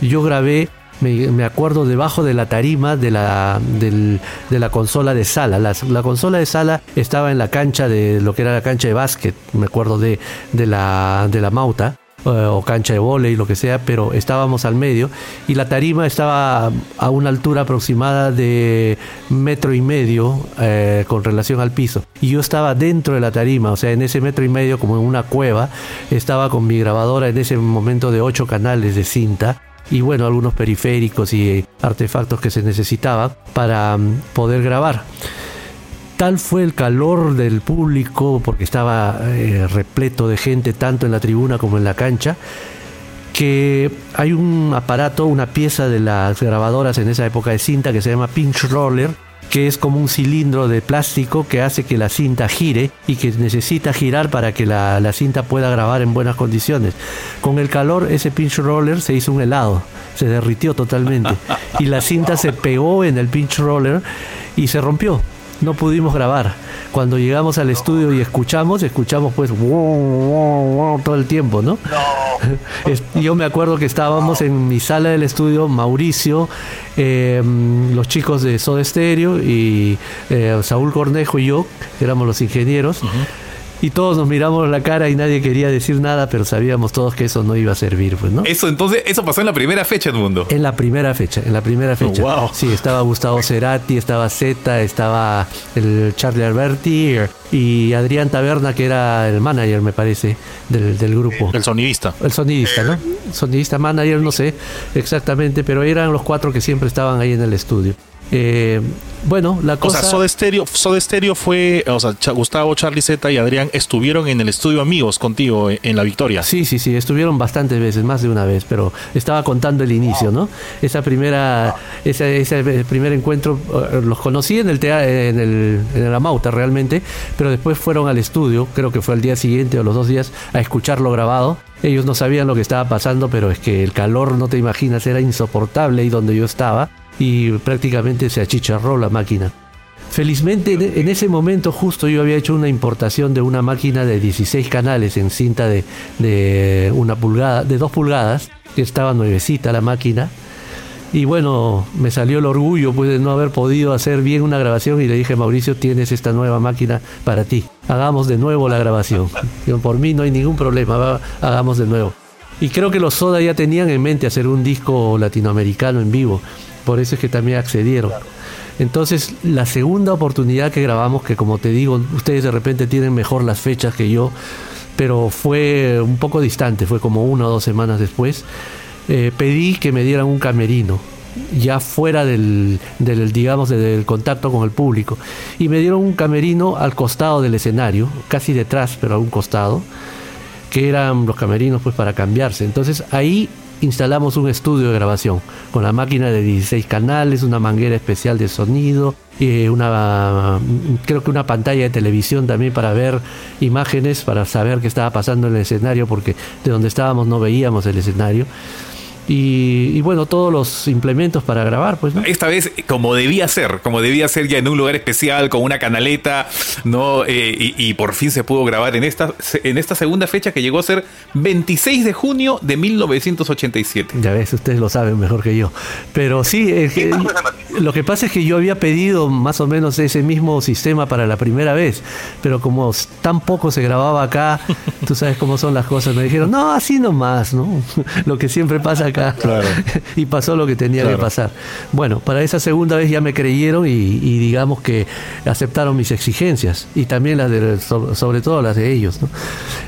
yo grabé me, acuerdo debajo de la tarima de la, de la consola de sala. La, consola de sala estaba en la cancha de lo que era la cancha de básquet, me acuerdo de, de, la, de la Mauta. Eh, o cancha de volei, lo que sea, pero estábamos al medio y la tarima estaba a una altura aproximada de metro y medio eh, con relación al piso. Y yo estaba dentro de la tarima, o sea, en ese metro y medio como en una cueva, estaba con mi grabadora en ese momento de ocho canales de cinta y bueno, algunos periféricos y artefactos que se necesitaban para mm, poder grabar. Tal fue el calor del público, porque estaba eh, repleto de gente, tanto en la tribuna como en la cancha, que hay un aparato, una pieza de las grabadoras en esa época de cinta que se llama pinch roller, que es como un cilindro de plástico que hace que la cinta gire y que necesita girar para que la, la, cinta pueda grabar en buenas condiciones. Con el calor ese pinch roller se hizo un helado, se derritió totalmente y la cinta se pegó en el pinch roller y se rompió no pudimos grabar. Cuando llegamos al estudio y escuchamos, escuchamos pues todo el tiempo, ¿no? Yo me acuerdo que estábamos en mi sala del estudio, Mauricio, em, los chicos de Soda Stereo y eh, Saúl Cornejo y yo, éramos los ingenieros y todos nos miramos la cara y nadie quería decir nada, pero sabíamos todos que eso no iba a servir, pues, ¿no? Eso entonces, eso pasó en la primera fecha, mundo En la primera fecha, en la primera fecha. wow. Sí, estaba Gustavo Cerati, estaba Z, estaba el Charlie Alberti y Adrián Taberna, que era el manager, me parece, del, del grupo. El sonidista. El sonidista, ¿no? Sonidista, manager, no sé exactamente, pero eran los cuatro que siempre estaban ahí en el estudio. Eh, bueno, la O cosa... sea, Soda Stereo, Soda Stereo fue, o sea, Gustavo, Charlie Z y Adrián estuvieron en el estudio amigos contigo en, en La Victoria. Sí, sí, sí, estuvieron bastantes veces, más de una vez, pero estaba contando el inicio, ¿no? Esa primera, ese, ese primer encuentro, eh, los conocí en el, en el en el Amauta realmente, pero después fueron al estudio, creo que fue al día siguiente o los dos días, a escucharlo grabado. Ellos no sabían lo que estaba pasando, pero es que el calor, no te imaginas, era insoportable ahí donde yo estaba y prácticamente se achicharró la máquina. Felizmente en, ese momento justo yo había hecho una importación de una máquina de 16 canales en cinta de, de una pulgada, de 2 pulgadas, que estaba nuevecita la máquina. Y bueno, me salió el orgullo pues, de no haber podido hacer bien una grabación y le dije, Mauricio, tienes esta nueva máquina para ti. Hagamos de nuevo la grabación. Por mí no hay ningún problema, hagamos de nuevo. Y creo que los Soda ya tenían en mente hacer un disco latinoamericano en vivo. Por eso es que también accedieron. Entonces, la segunda oportunidad que grabamos, que como te digo, ustedes de repente tienen mejor las fechas que yo, pero fue un poco distante, fue como una o dos semanas después, eh, pedí que me dieran un camerino, ya fuera del, del, digamos, del contacto con el público. Y me dieron un camerino al costado del escenario, casi detrás, pero a un costado, que eran los camerinos pues para cambiarse. Entonces ahí instalamos un estudio de grabación con la máquina de 16 canales, una manguera especial de sonido, eh, una creo que una pantalla de televisión también para ver imágenes, para saber qué estaba pasando en el escenario, porque de donde estábamos no veíamos el escenario. Y, y, bueno, todos los implementos para grabar, pues. ¿no? Esta vez, como debía ser, como debía ser ya en un lugar especial, con una canaleta, ¿no? Eh, y, y, por fin se pudo grabar en esta, en esta segunda fecha que llegó a ser 26 de junio de 1987. Ya ves, ustedes lo saben mejor que yo. Pero sí, es que, lo que pasa es que yo había pedido más o menos ese mismo sistema para la primera vez, pero como tan poco se grababa acá, tú sabes cómo son las cosas, me dijeron, no, así nomás, ¿no? Lo que siempre pasa acá. Claro. y pasó lo que tenía claro. que pasar. Bueno, para esa segunda vez ya me creyeron y, y digamos que aceptaron mis exigencias y también las de, sobre todo las de ellos. ¿no?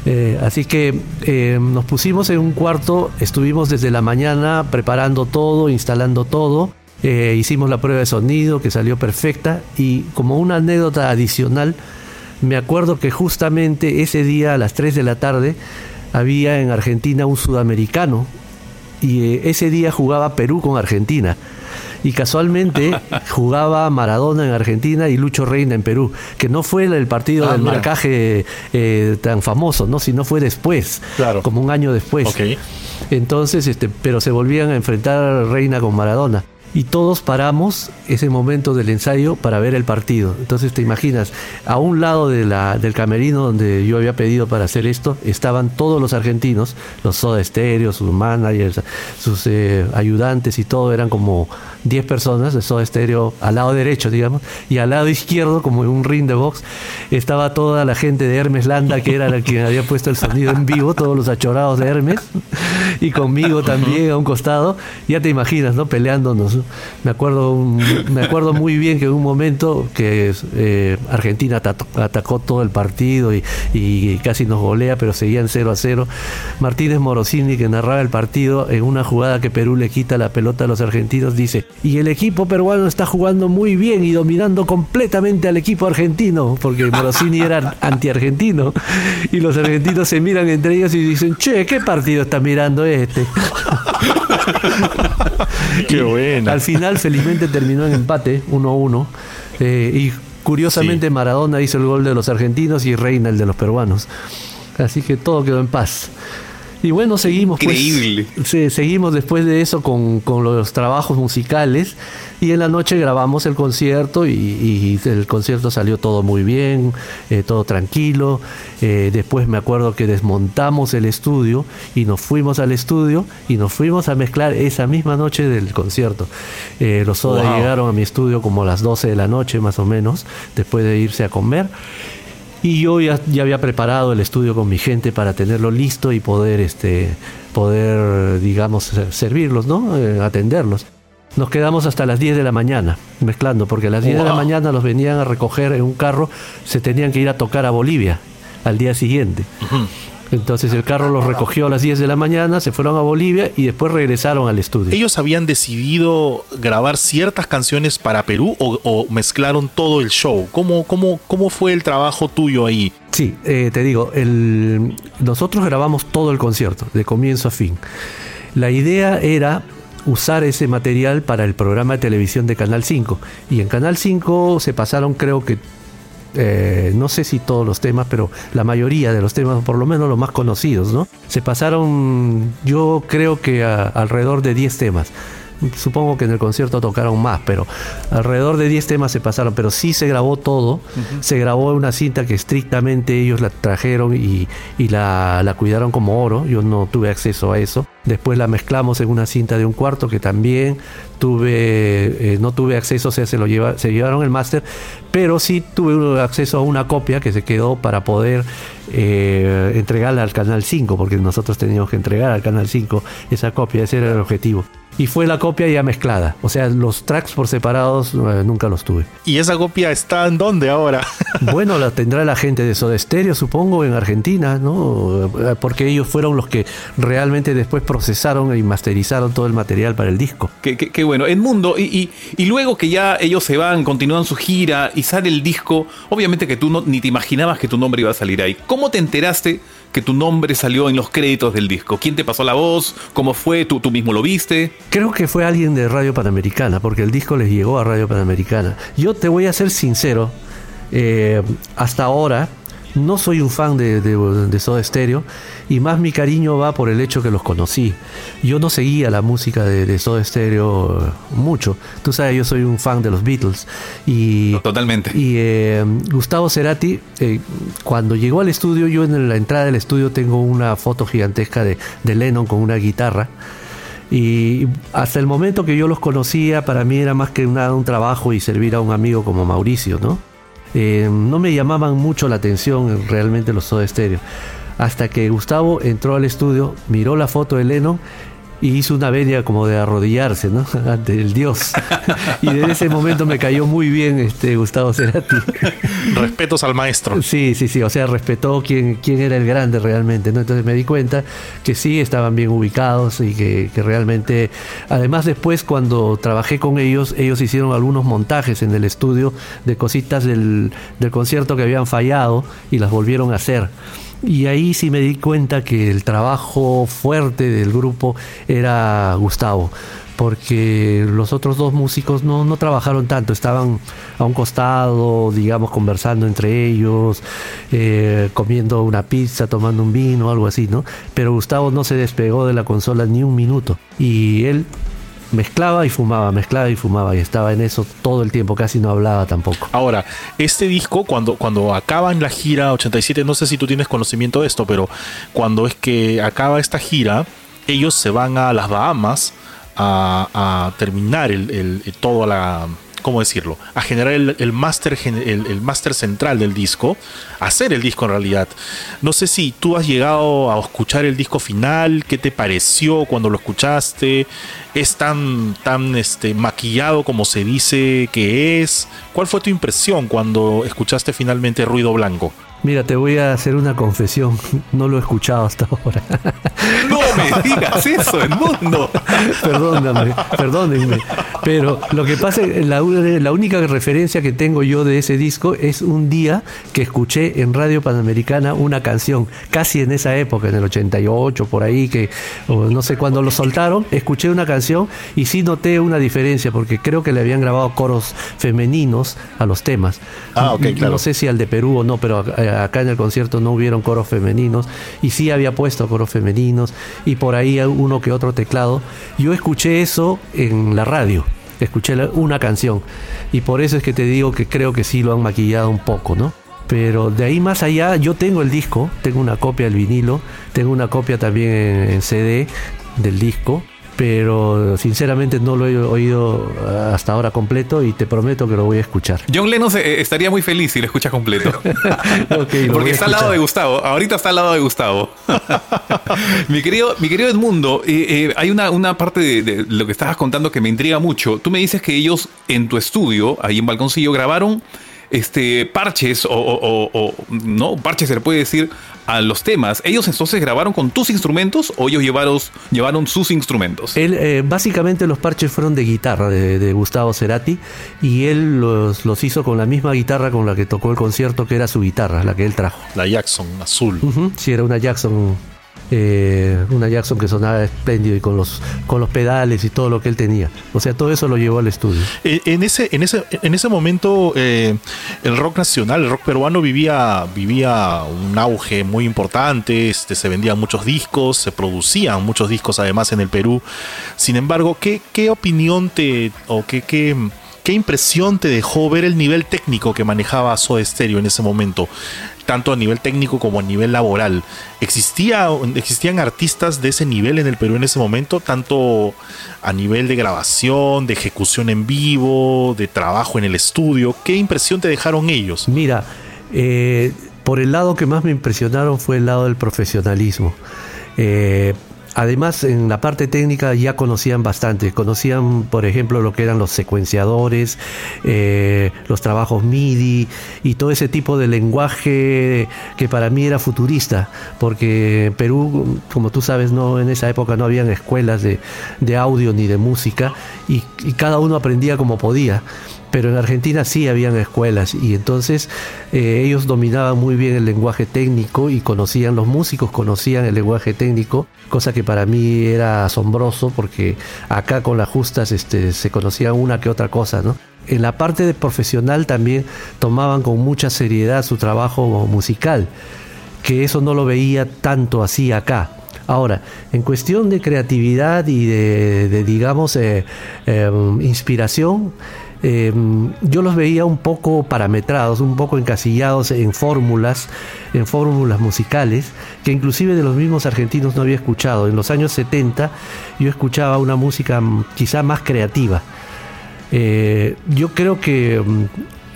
Eh, así que eh, nos pusimos en un cuarto, estuvimos desde la mañana preparando todo, instalando todo. Eh, hicimos la prueba de sonido que salió perfecta y como una anécdota adicional, me acuerdo que justamente ese día a las 3 de la tarde había en Argentina un sudamericano y eh, ese día jugaba Perú con Argentina. Y casualmente jugaba Maradona en Argentina y Lucho Reina en Perú, que no fue el partido ah, del mira. marcaje eh, tan famoso, ¿no? sino fue después, claro. como un año después. Okay. Entonces, este, pero se volvían a enfrentar Reina con Maradona y todos paramos ese momento del ensayo para ver el partido. Entonces te imaginas, a un lado de la, del camerino donde yo había pedido para hacer esto, estaban todos los argentinos, los Soda Stereo, sus managers, sus eh, ayudantes y todo, eran como 10 personas de Soda Stereo al lado derecho, digamos, y al lado izquierdo, como en un ring de box, estaba toda la gente de Hermes Landa, que era la quien había puesto el sonido en vivo, todos los achorados de Hermes, y conmigo también a un costado, ya te imaginas, ¿no? Peleándonos. Me acuerdo, me acuerdo muy bien que en un momento que eh, Argentina atacó todo el partido y, y, casi nos golea, pero seguían 0 a 0. Martínez Morosini, que narraba el partido, en una jugada que Perú le quita la pelota a los argentinos, dice, y el equipo peruano está jugando muy bien y dominando completamente al equipo argentino, porque Morosini era anti-argentino, y los argentinos se miran entre ellos y dicen, che, ¿qué partido está mirando este? Qué buena. Al final, felizmente terminó en empate, 1-1. Eh, y curiosamente, sí. Maradona hizo el gol de los argentinos y Reina el de los peruanos. Así que todo quedó en paz. Y bueno, seguimos. Increíble. Pues, seguimos después de eso con, con, los trabajos musicales. Y en la noche grabamos el concierto y, y el concierto salió todo muy bien, eh, todo tranquilo. Eh, después me acuerdo que desmontamos el estudio y nos fuimos al estudio y nos fuimos a mezclar esa misma noche del concierto. Eh, los Soda wow. llegaron a mi estudio como a las 12 de la noche más o menos, después de irse a comer. Y yo ya, ya, había preparado el estudio con mi gente para tenerlo listo y poder, este, poder digamos, servirlos, ¿no? Eh, atenderlos. Nos quedamos hasta las 10 de la mañana mezclando, porque a las 10 wow. de la mañana los venían a recoger en un carro, se tenían que ir a tocar a Bolivia al día siguiente. Uh -huh. Entonces el carro los recogió a las 10 de la mañana, se fueron a Bolivia y después regresaron al estudio. ¿Ellos habían decidido grabar ciertas canciones para Perú o, o mezclaron todo el show? ¿Cómo, cómo, ¿Cómo fue el trabajo tuyo ahí? Sí, eh, te digo, el, nosotros grabamos todo el concierto, de comienzo a fin. La idea era usar ese material para el programa de televisión de Canal 5. Y en Canal 5 se pasaron creo que eh, no sé si todos los temas, pero la mayoría de los temas, por lo menos los más conocidos, ¿no? Se pasaron, yo creo que alrededor de 10 temas. Supongo que en el concierto tocaron más, pero alrededor de 10 temas se pasaron, pero sí se grabó todo. Se grabó una cinta que estrictamente ellos la trajeron y, y la, la cuidaron como oro. Yo no tuve acceso a eso. Después la mezclamos en una cinta de un cuarto que también tuve, eh, no tuve acceso, o sea, se lo lleva, se llevaron el máster, pero sí tuve acceso a una copia que se quedó para poder eh, entregarla al Canal 5, porque nosotros teníamos que entregar al Canal 5 esa copia, ese era el objetivo. Y fue la copia ya mezclada, o sea, los tracks por separados eh, nunca los tuve. ¿Y esa copia está en dónde ahora? Bueno, la tendrá la gente de Soda Stereo, supongo, en Argentina, ¿no? Eh, Porque ellos fueron los que realmente después procesaron y masterizaron todo el material para el disco. Qué, qué- qué bueno. Edmundo, y, y, y luego que ya ellos se van, continúan su gira y sale el disco, obviamente que tú no, ni te imaginabas que tu nombre iba a salir ahí. ¿Cómo te enteraste que tu nombre salió en los créditos del disco? ¿Quién te pasó la voz? ¿Cómo fue? ¿Tú, tú mismo lo viste? Creo que fue alguien de Radio Panamericana, porque el disco les llegó a Radio Panamericana. Yo te voy a ser sincero, eh, hasta ahora no soy un fan de, de, de Soda Stereo y más mi cariño va por el hecho que los conocí. Yo no seguía la música de, de Soda Stereo eh, mucho. Tú sabes, yo soy un fan de los Beatles y Totalmente. y eh, Gustavo Cerati, eh, cuando llegó al estudio, yo en la entrada del estudio tengo una foto gigantesca de, de Lennon con una guitarra. Y hasta el momento que yo los conocía, para mí era más que una- un trabajo y servir a un amigo como Mauricio, ¿no? Eh, no me llamaban mucho la atención realmente los Soda Stereo. Hasta que Gustavo entró al estudio, miró la foto de Lennon y hizo una venia como de arrodillarse, ¿no? Ante el Dios. y desde ese momento me cayó muy bien este Gustavo Cerati. Respetos al maestro. Sí, sí, sí, o sea, respetó quién, quién era el grande realmente, ¿no? Entonces me di cuenta que sí estaban bien ubicados y que, que realmente, además después cuando trabajé con ellos, ellos hicieron algunos montajes en el estudio de cositas del, del concierto que habían fallado y las volvieron a hacer. Y ahí sí me di cuenta que el trabajo fuerte del grupo era Gustavo porque los otros dos músicos no, no trabajaron tanto, estaban a un costado, digamos, conversando entre ellos, eh, comiendo una pizza, tomando un vino, algo así, ¿no? Pero Gustavo no se despegó de la consola ni un minuto y él mezclaba y fumaba, mezclaba y fumaba y estaba en eso todo el tiempo, casi no hablaba tampoco. Ahora, este disco, cuando, cuando acaban la gira 87, no sé si tú tienes conocimiento de esto, pero cuando es que acaba esta gira, ellos se van a las Bahamas a, a terminar el, el- el- toda la. ¿Cómo decirlo? A generar el, máster el, máster central del disco, hacer el disco en realidad. No sé si tú has llegado a escuchar el disco final, ¿qué te pareció cuando lo escuchaste? ¿Es tan, tan este, maquillado como se dice que es? ¿Cuál fue tu impresión cuando escuchaste finalmente Ruido Blanco? Mira, te voy a hacer una confesión, no lo he escuchado hasta ahora. No me digas eso, Edmundo. Perdóname, perdónenme. Pero lo que pasa es que la, la única referencia que tengo yo de ese disco es un día que escuché en Radio Panamericana una canción, casi en esa época, en el 88, por ahí, que o no sé cuándo lo soltaron, escuché una canción y sí noté una diferencia, porque creo que le habían grabado coros femeninos a los temas. Ah, ok, claro. No sé si al de Perú o no, pero acá en el concierto no hubieron coros femeninos y sí había puesto coros femeninos y por ahí uno que otro teclado. Yo escuché eso en la radio, escuché una canción y por eso es que te digo que creo que sí lo han maquillado un poco, ¿no? Pero de ahí más allá, yo tengo el disco, tengo una copia del vinilo, tengo una copia también en CD del disco, pero sinceramente no lo he oído eh, hasta ahora completo y te prometo que lo voy a escuchar. John Lennon se- eh, estaría muy feliz si lo escuchas completo. Lo Porque está al lado de Gustavo. Ahorita está al lado de Gustavo. mi, querido, mi querido Edmundo, eh, eh, hay una, una parte de, de lo que estabas contando que me intriga mucho. Tú me dices que ellos en tu estudio, ahí en Balconcillo, grabaron este, parches o, o- o- o- no, parches se le puede decir a los temas. ¿Ellos entonces grabaron con tus instrumentos o ellos llevaron, llevaron sus instrumentos? Él, eh, básicamente los parches fueron de guitarra de, de Gustavo Cerati y él los, los hizo con la misma guitarra con la que tocó el concierto, que era su guitarra, la que él trajo. La Jackson azul. Sí, era una Jackson, eh, una Jackson que sonaba espléndido y con los, con los pedales y todo lo que él tenía. O sea, todo eso lo llevó al estudio. Eh, En ese, en ese, en ese momento, eh, el rock nacional, el rock peruano vivía, vivía un auge muy importante. Este, se vendían muchos discos, se producían muchos discos además en el Perú. Sin embargo, ¿qué, qué opinión te o qué, qué, qué impresión te dejó ver el nivel técnico que manejaba Soda Stereo en ese momento? Tanto a nivel técnico como a nivel laboral. ¿Existía, ¿Existían artistas de ese nivel en el Perú en ese momento? Tanto a nivel de grabación, de ejecución en vivo, de trabajo en el estudio. ¿Qué impresión te dejaron ellos? Mira, eh, por el lado que más me impresionaron fue el lado del profesionalismo. Eh, además, en la parte técnica ya conocían bastante. Conocían, por ejemplo, lo que eran los secuenciadores, eh, los trabajos MIDI y todo ese tipo de lenguaje que para mí era futurista. Porque en Perú, como tú sabes, no en esa época no habían escuelas de, de audio ni de música y- y cada uno aprendía como podía pero en Argentina sí habían escuelas y entonces eh, ellos dominaban muy bien el lenguaje técnico y conocían, los músicos conocían el lenguaje técnico, cosa que para mí era asombroso porque acá con las justas este, se conocía una que otra cosa, ¿no? En la parte profesional también tomaban con mucha seriedad su trabajo musical, que eso no lo veía tanto así acá. Ahora, en cuestión de creatividad y de, digamos, eh, eh, inspiración, eh, yo los veía un poco parametrados, un poco encasillados en fórmulas, en fórmulas musicales, que inclusive de los mismos argentinos no había escuchado. En los años 70 yo escuchaba una música mm, quizá más creativa. Eh, yo creo que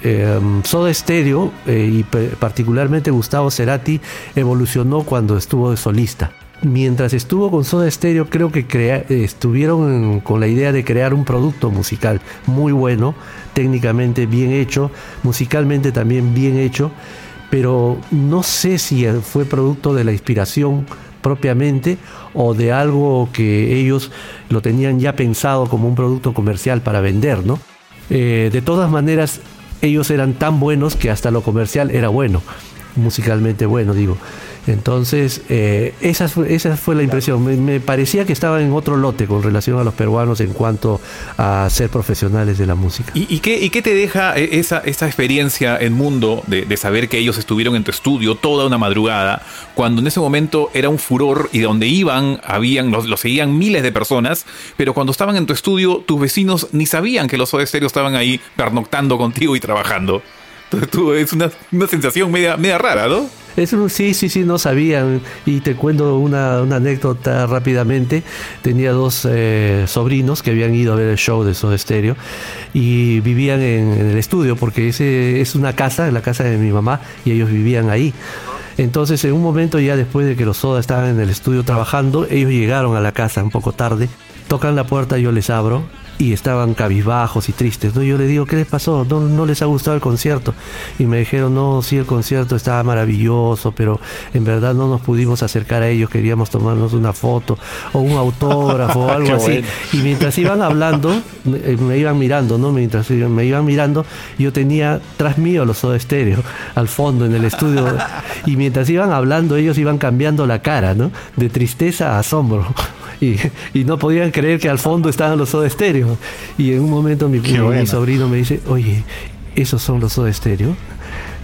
eh, Soda Stereo eh, y particularmente Gustavo Cerati evolucionó cuando estuvo de solista. Mientras estuvo con Soda Stereo creo que estuvieron con la idea de crear un producto musical muy bueno, técnicamente bien hecho, musicalmente también bien hecho, pero no sé si fue producto de la inspiración propiamente o de algo que ellos lo tenían ya pensado como un producto comercial para vender, ¿no? Eh, de todas maneras, ellos eran tan buenos que hasta lo comercial era bueno, musicalmente bueno, digo. Entonces, eh, esa, fue, esa fue la impresión. Me, me parecía que estaban en otro lote con relación a los peruanos en cuanto a ser profesionales de la música. ¿Y, qué, y qué te deja eh, esa, esa experiencia en mundo de, de saber que ellos estuvieron en tu estudio toda una madrugada, cuando en ese momento era un furor y donde iban, habían, los, los seguían miles de personas, pero cuando estaban en tu estudio, tus vecinos ni sabían que los Soda estaban ahí pernoctando contigo y trabajando? Entonces tú, es una, una sensación media, media rara, ¿no? Es un- sí, sí, sí, no sabían. Y te cuento una, anécdota rápidamente. Tenía dos eh, sobrinos que habían ido a ver el show de Soda Stereo y vivían en, en el estudio porque ese es una casa, la casa de mi mamá, y ellos vivían ahí. Entonces, en un momento ya después de que los Soda estaban en el estudio trabajando, ellos llegaron a la casa un poco tarde, tocan la puerta, yo les abro y estaban cabizbajos y tristes. ¿no? Yo les digo, ¿qué les pasó? ¿No, ¿No les ha gustado el concierto? Y me dijeron, no, sí, el concierto estaba maravilloso, pero en verdad no nos pudimos acercar a ellos, queríamos tomarnos una foto o un autógrafo o algo Qué así. bueno. Y mientras iban hablando, me, eh, me iban mirando, ¿no? Mientras me iban mirando, yo tenía tras mío los Soda Stereo al fondo en el estudio. Y mientras iban hablando, ellos iban cambiando la cara, ¿no? De tristeza a asombro. Y, y no podían creer que al fondo estaban los Soda Stereo. Y en un momento mi, sobrino me dice, oye, ¿esos son los Soda Stereo?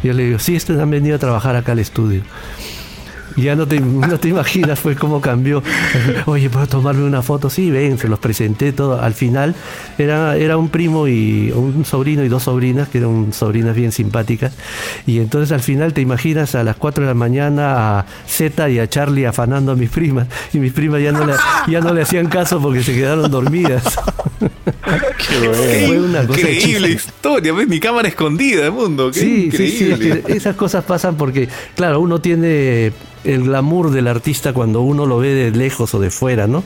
Yo le digo, sí, estos han venido a trabajar acá al estudio. Ya no te, no te imaginas pues cómo cambió. Oye, ¿puedo tomarme una foto? Sí, ven, se los presenté todo. Al final era, era un primo y un sobrino y dos sobrinas, que eran sobrinas bien simpáticas. Y entonces al final te imaginas a las 4 de la mañana a Z y a Charlie afanando a mis primas. Y mis primas ya no ya no le hacían caso porque se quedaron dormidas. Fue una cosa Increíble historia, ¿ves? Mi cámara escondida, mundo. Qué Sí, sí, sí, increíble. es que esas cosas pasan porque, claro, uno tiene el glamour del artista cuando uno lo ve de lejos o de fuera, ¿no?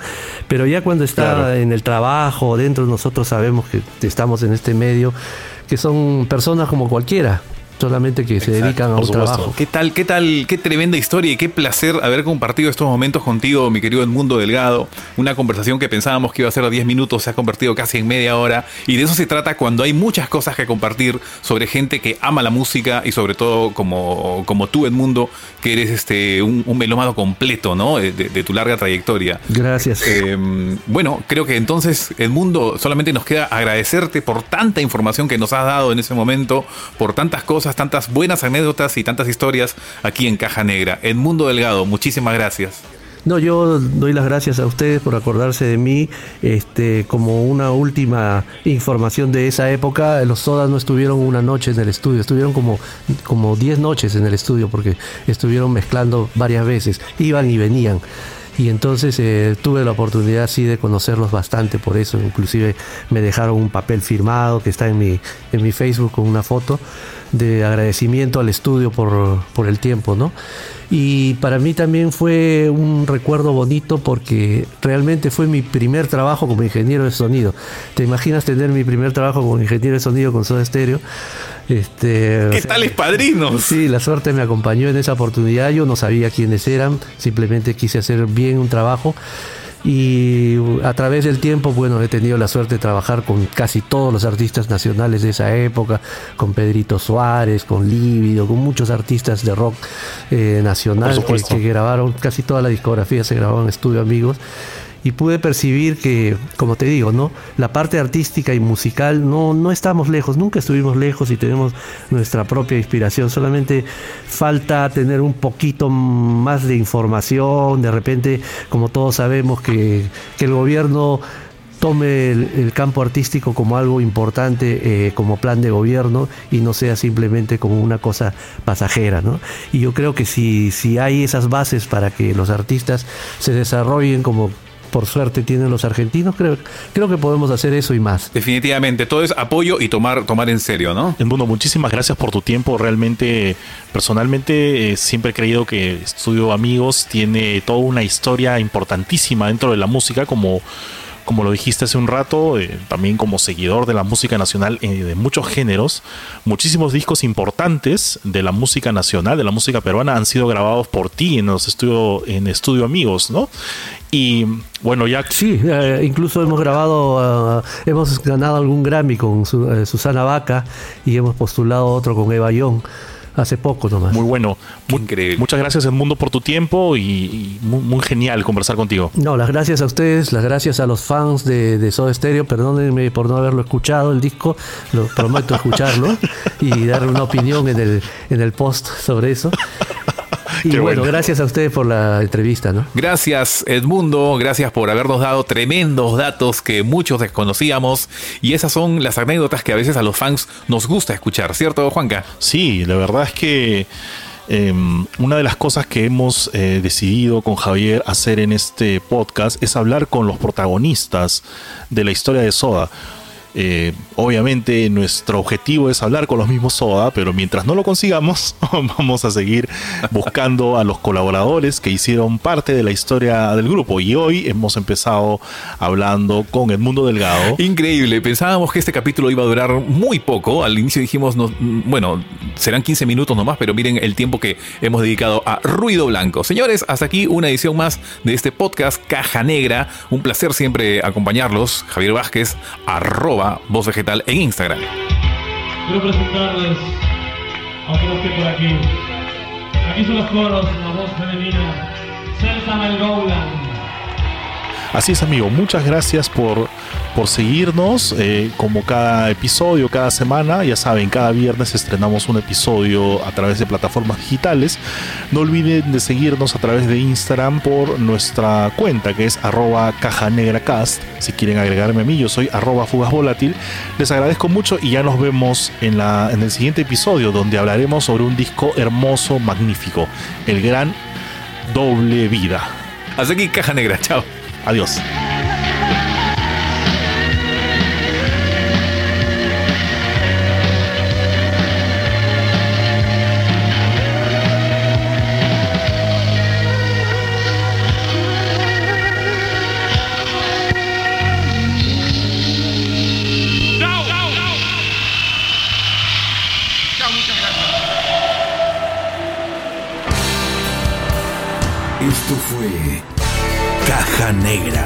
Pero ya cuando está Claro. en el trabajo, dentro, nosotros sabemos que estamos en este medio, que son personas como cualquiera, solamente que se dedican a un supuesto. trabajo. ¿Qué tal, qué tal, qué tremenda historia y qué placer haber compartido estos momentos contigo, mi querido Edmundo Delgado? Una conversación que pensábamos que iba a ser de 10 minutos se ha convertido casi en media hora y de eso se trata cuando hay muchas cosas que compartir sobre gente que ama la música y sobre todo como, como tú, Edmundo, que eres este un, un melómano completo, ¿no? De, de- de tu larga trayectoria. Gracias. Eh, bueno, creo que entonces, Edmundo, solamente nos queda agradecerte por tanta información que nos has dado en ese momento, por tantas cosas, tantas buenas anécdotas y tantas historias aquí en Caja Negra. Edmundo Delgado, muchísimas gracias. No, yo doy las gracias a ustedes por acordarse de mí. Este, como una última información de esa época, los Sodas no estuvieron una noche en el estudio, estuvieron como como 10 noches en el estudio porque estuvieron mezclando varias veces, iban y venían. Y entonces eh, tuve la oportunidad sí de conocerlos bastante por eso, inclusive me dejaron un papel firmado que está en mi en mi Facebook con una foto de agradecimiento al estudio por, por el tiempo, ¿no? Y para mí también fue un recuerdo bonito porque realmente fue mi primer trabajo como ingeniero de sonido. ¿Te imaginas tener mi primer trabajo como ingeniero de sonido con Soda Stereo? Este, ¿Qué o sea, tales padrinos? Sí, la suerte me acompañó en esa oportunidad. Yo no sabía quiénes eran, simplemente quise hacer bien un trabajo. Y a través del tiempo, bueno, he tenido la suerte de trabajar con casi todos los artistas nacionales de esa época, con Pedrito Suárez, con Lívido, con muchos artistas de rock eh, nacional que, que grabaron, casi toda la discografía se grabó en Estudio Amigos. Y pude percibir que, como te digo, ¿no? La parte artística y musical no, no estamos lejos, nunca estuvimos lejos y tenemos nuestra propia inspiración. Solamente falta tener un poquito más de información. De repente, como todos sabemos, que, que el gobierno tome el, campo artístico como algo importante, eh, como plan de gobierno, y no sea simplemente como una cosa pasajera, ¿no? Y yo creo que si, si hay esas bases para que los artistas se desarrollen como por suerte tienen los argentinos, creo, creo que podemos hacer eso y más. Definitivamente, todo es apoyo y tomar, tomar en serio, ¿no? Edmundo, muchísimas gracias por tu tiempo. Realmente, personalmente, eh, siempre he creído que Estudio Amigos tiene toda una historia importantísima dentro de la música, como, como lo dijiste hace un rato, eh, también como seguidor de la música nacional eh, de muchos géneros. Muchísimos discos importantes de la música nacional, de la música peruana, han sido grabados por ti en los estudio, en Estudio Amigos, ¿no? Y bueno, ya Sí, eh, incluso hemos grabado, ah, hemos ganado algún Grammy con Su- Susana Vaca y hemos postulado otro con Eva Young hace poco nomás. muy bueno. Qué Mu- increíble. Muchas gracias, Edmundo, por tu tiempo y, y muy, muy genial conversar contigo. No, las gracias a ustedes, las gracias a los fans de, de Soda Stereo. Perdónenme por no haberlo escuchado el disco, lo prometo escucharlo y darle una opinión en el, en el post sobre eso. Y bueno, bueno. gracias a ustedes por la entrevista, ¿no? Gracias Edmundo, gracias por habernos dado tremendos datos que muchos desconocíamos y esas son las anécdotas que a veces a los fans nos gusta escuchar, ¿cierto Juanca? Sí, la verdad es que eh, una de las cosas que hemos eh, decidido con Javier hacer en este podcast es hablar con los protagonistas de la historia de Soda. Eh, obviamente nuestro objetivo es hablar con los mismos Soda, pero mientras no lo consigamos, vamos a seguir buscando a los colaboradores que hicieron parte de la historia del grupo. Y hoy hemos empezado hablando con Edmundo Delgado. Increíble, pensábamos que este capítulo iba a durar muy poco, al inicio dijimos, no- bueno, serán 15 minutos nomás, pero miren el tiempo que hemos dedicado a Ruido Blanco. Señores, hasta aquí una edición más de este podcast Caja Negra, un placer siempre acompañarlos, Javier Vázquez, arroba voz vegetal en Instagram. Quiero presentarles, aunque no esté por aquí. Aquí son los coros, la voz femenina. Celsa Melgoulan. Así es, amigo. Muchas gracias por, por seguirnos. eh, como cada episodio, cada semana, ya saben, cada viernes estrenamos un episodio a través de plataformas digitales. No olviden de seguirnos a través de Instagram por nuestra cuenta que es arroba caja negra cast. Si quieren agregarme a mí, yo soy arroba fugas volátil. Les agradezco mucho y ya nos vemos en, la, en el siguiente episodio donde hablaremos sobre un disco hermoso, magnífico, el gran doble vida. Hasta aquí Caja Negra, chao. Adiós. Negra.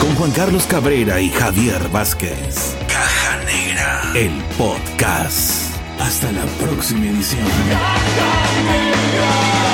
Con Juan Carlos Cabrera y Javier Vázquez. Caja Negra. El podcast. Hasta la próxima edición. Caja Negra.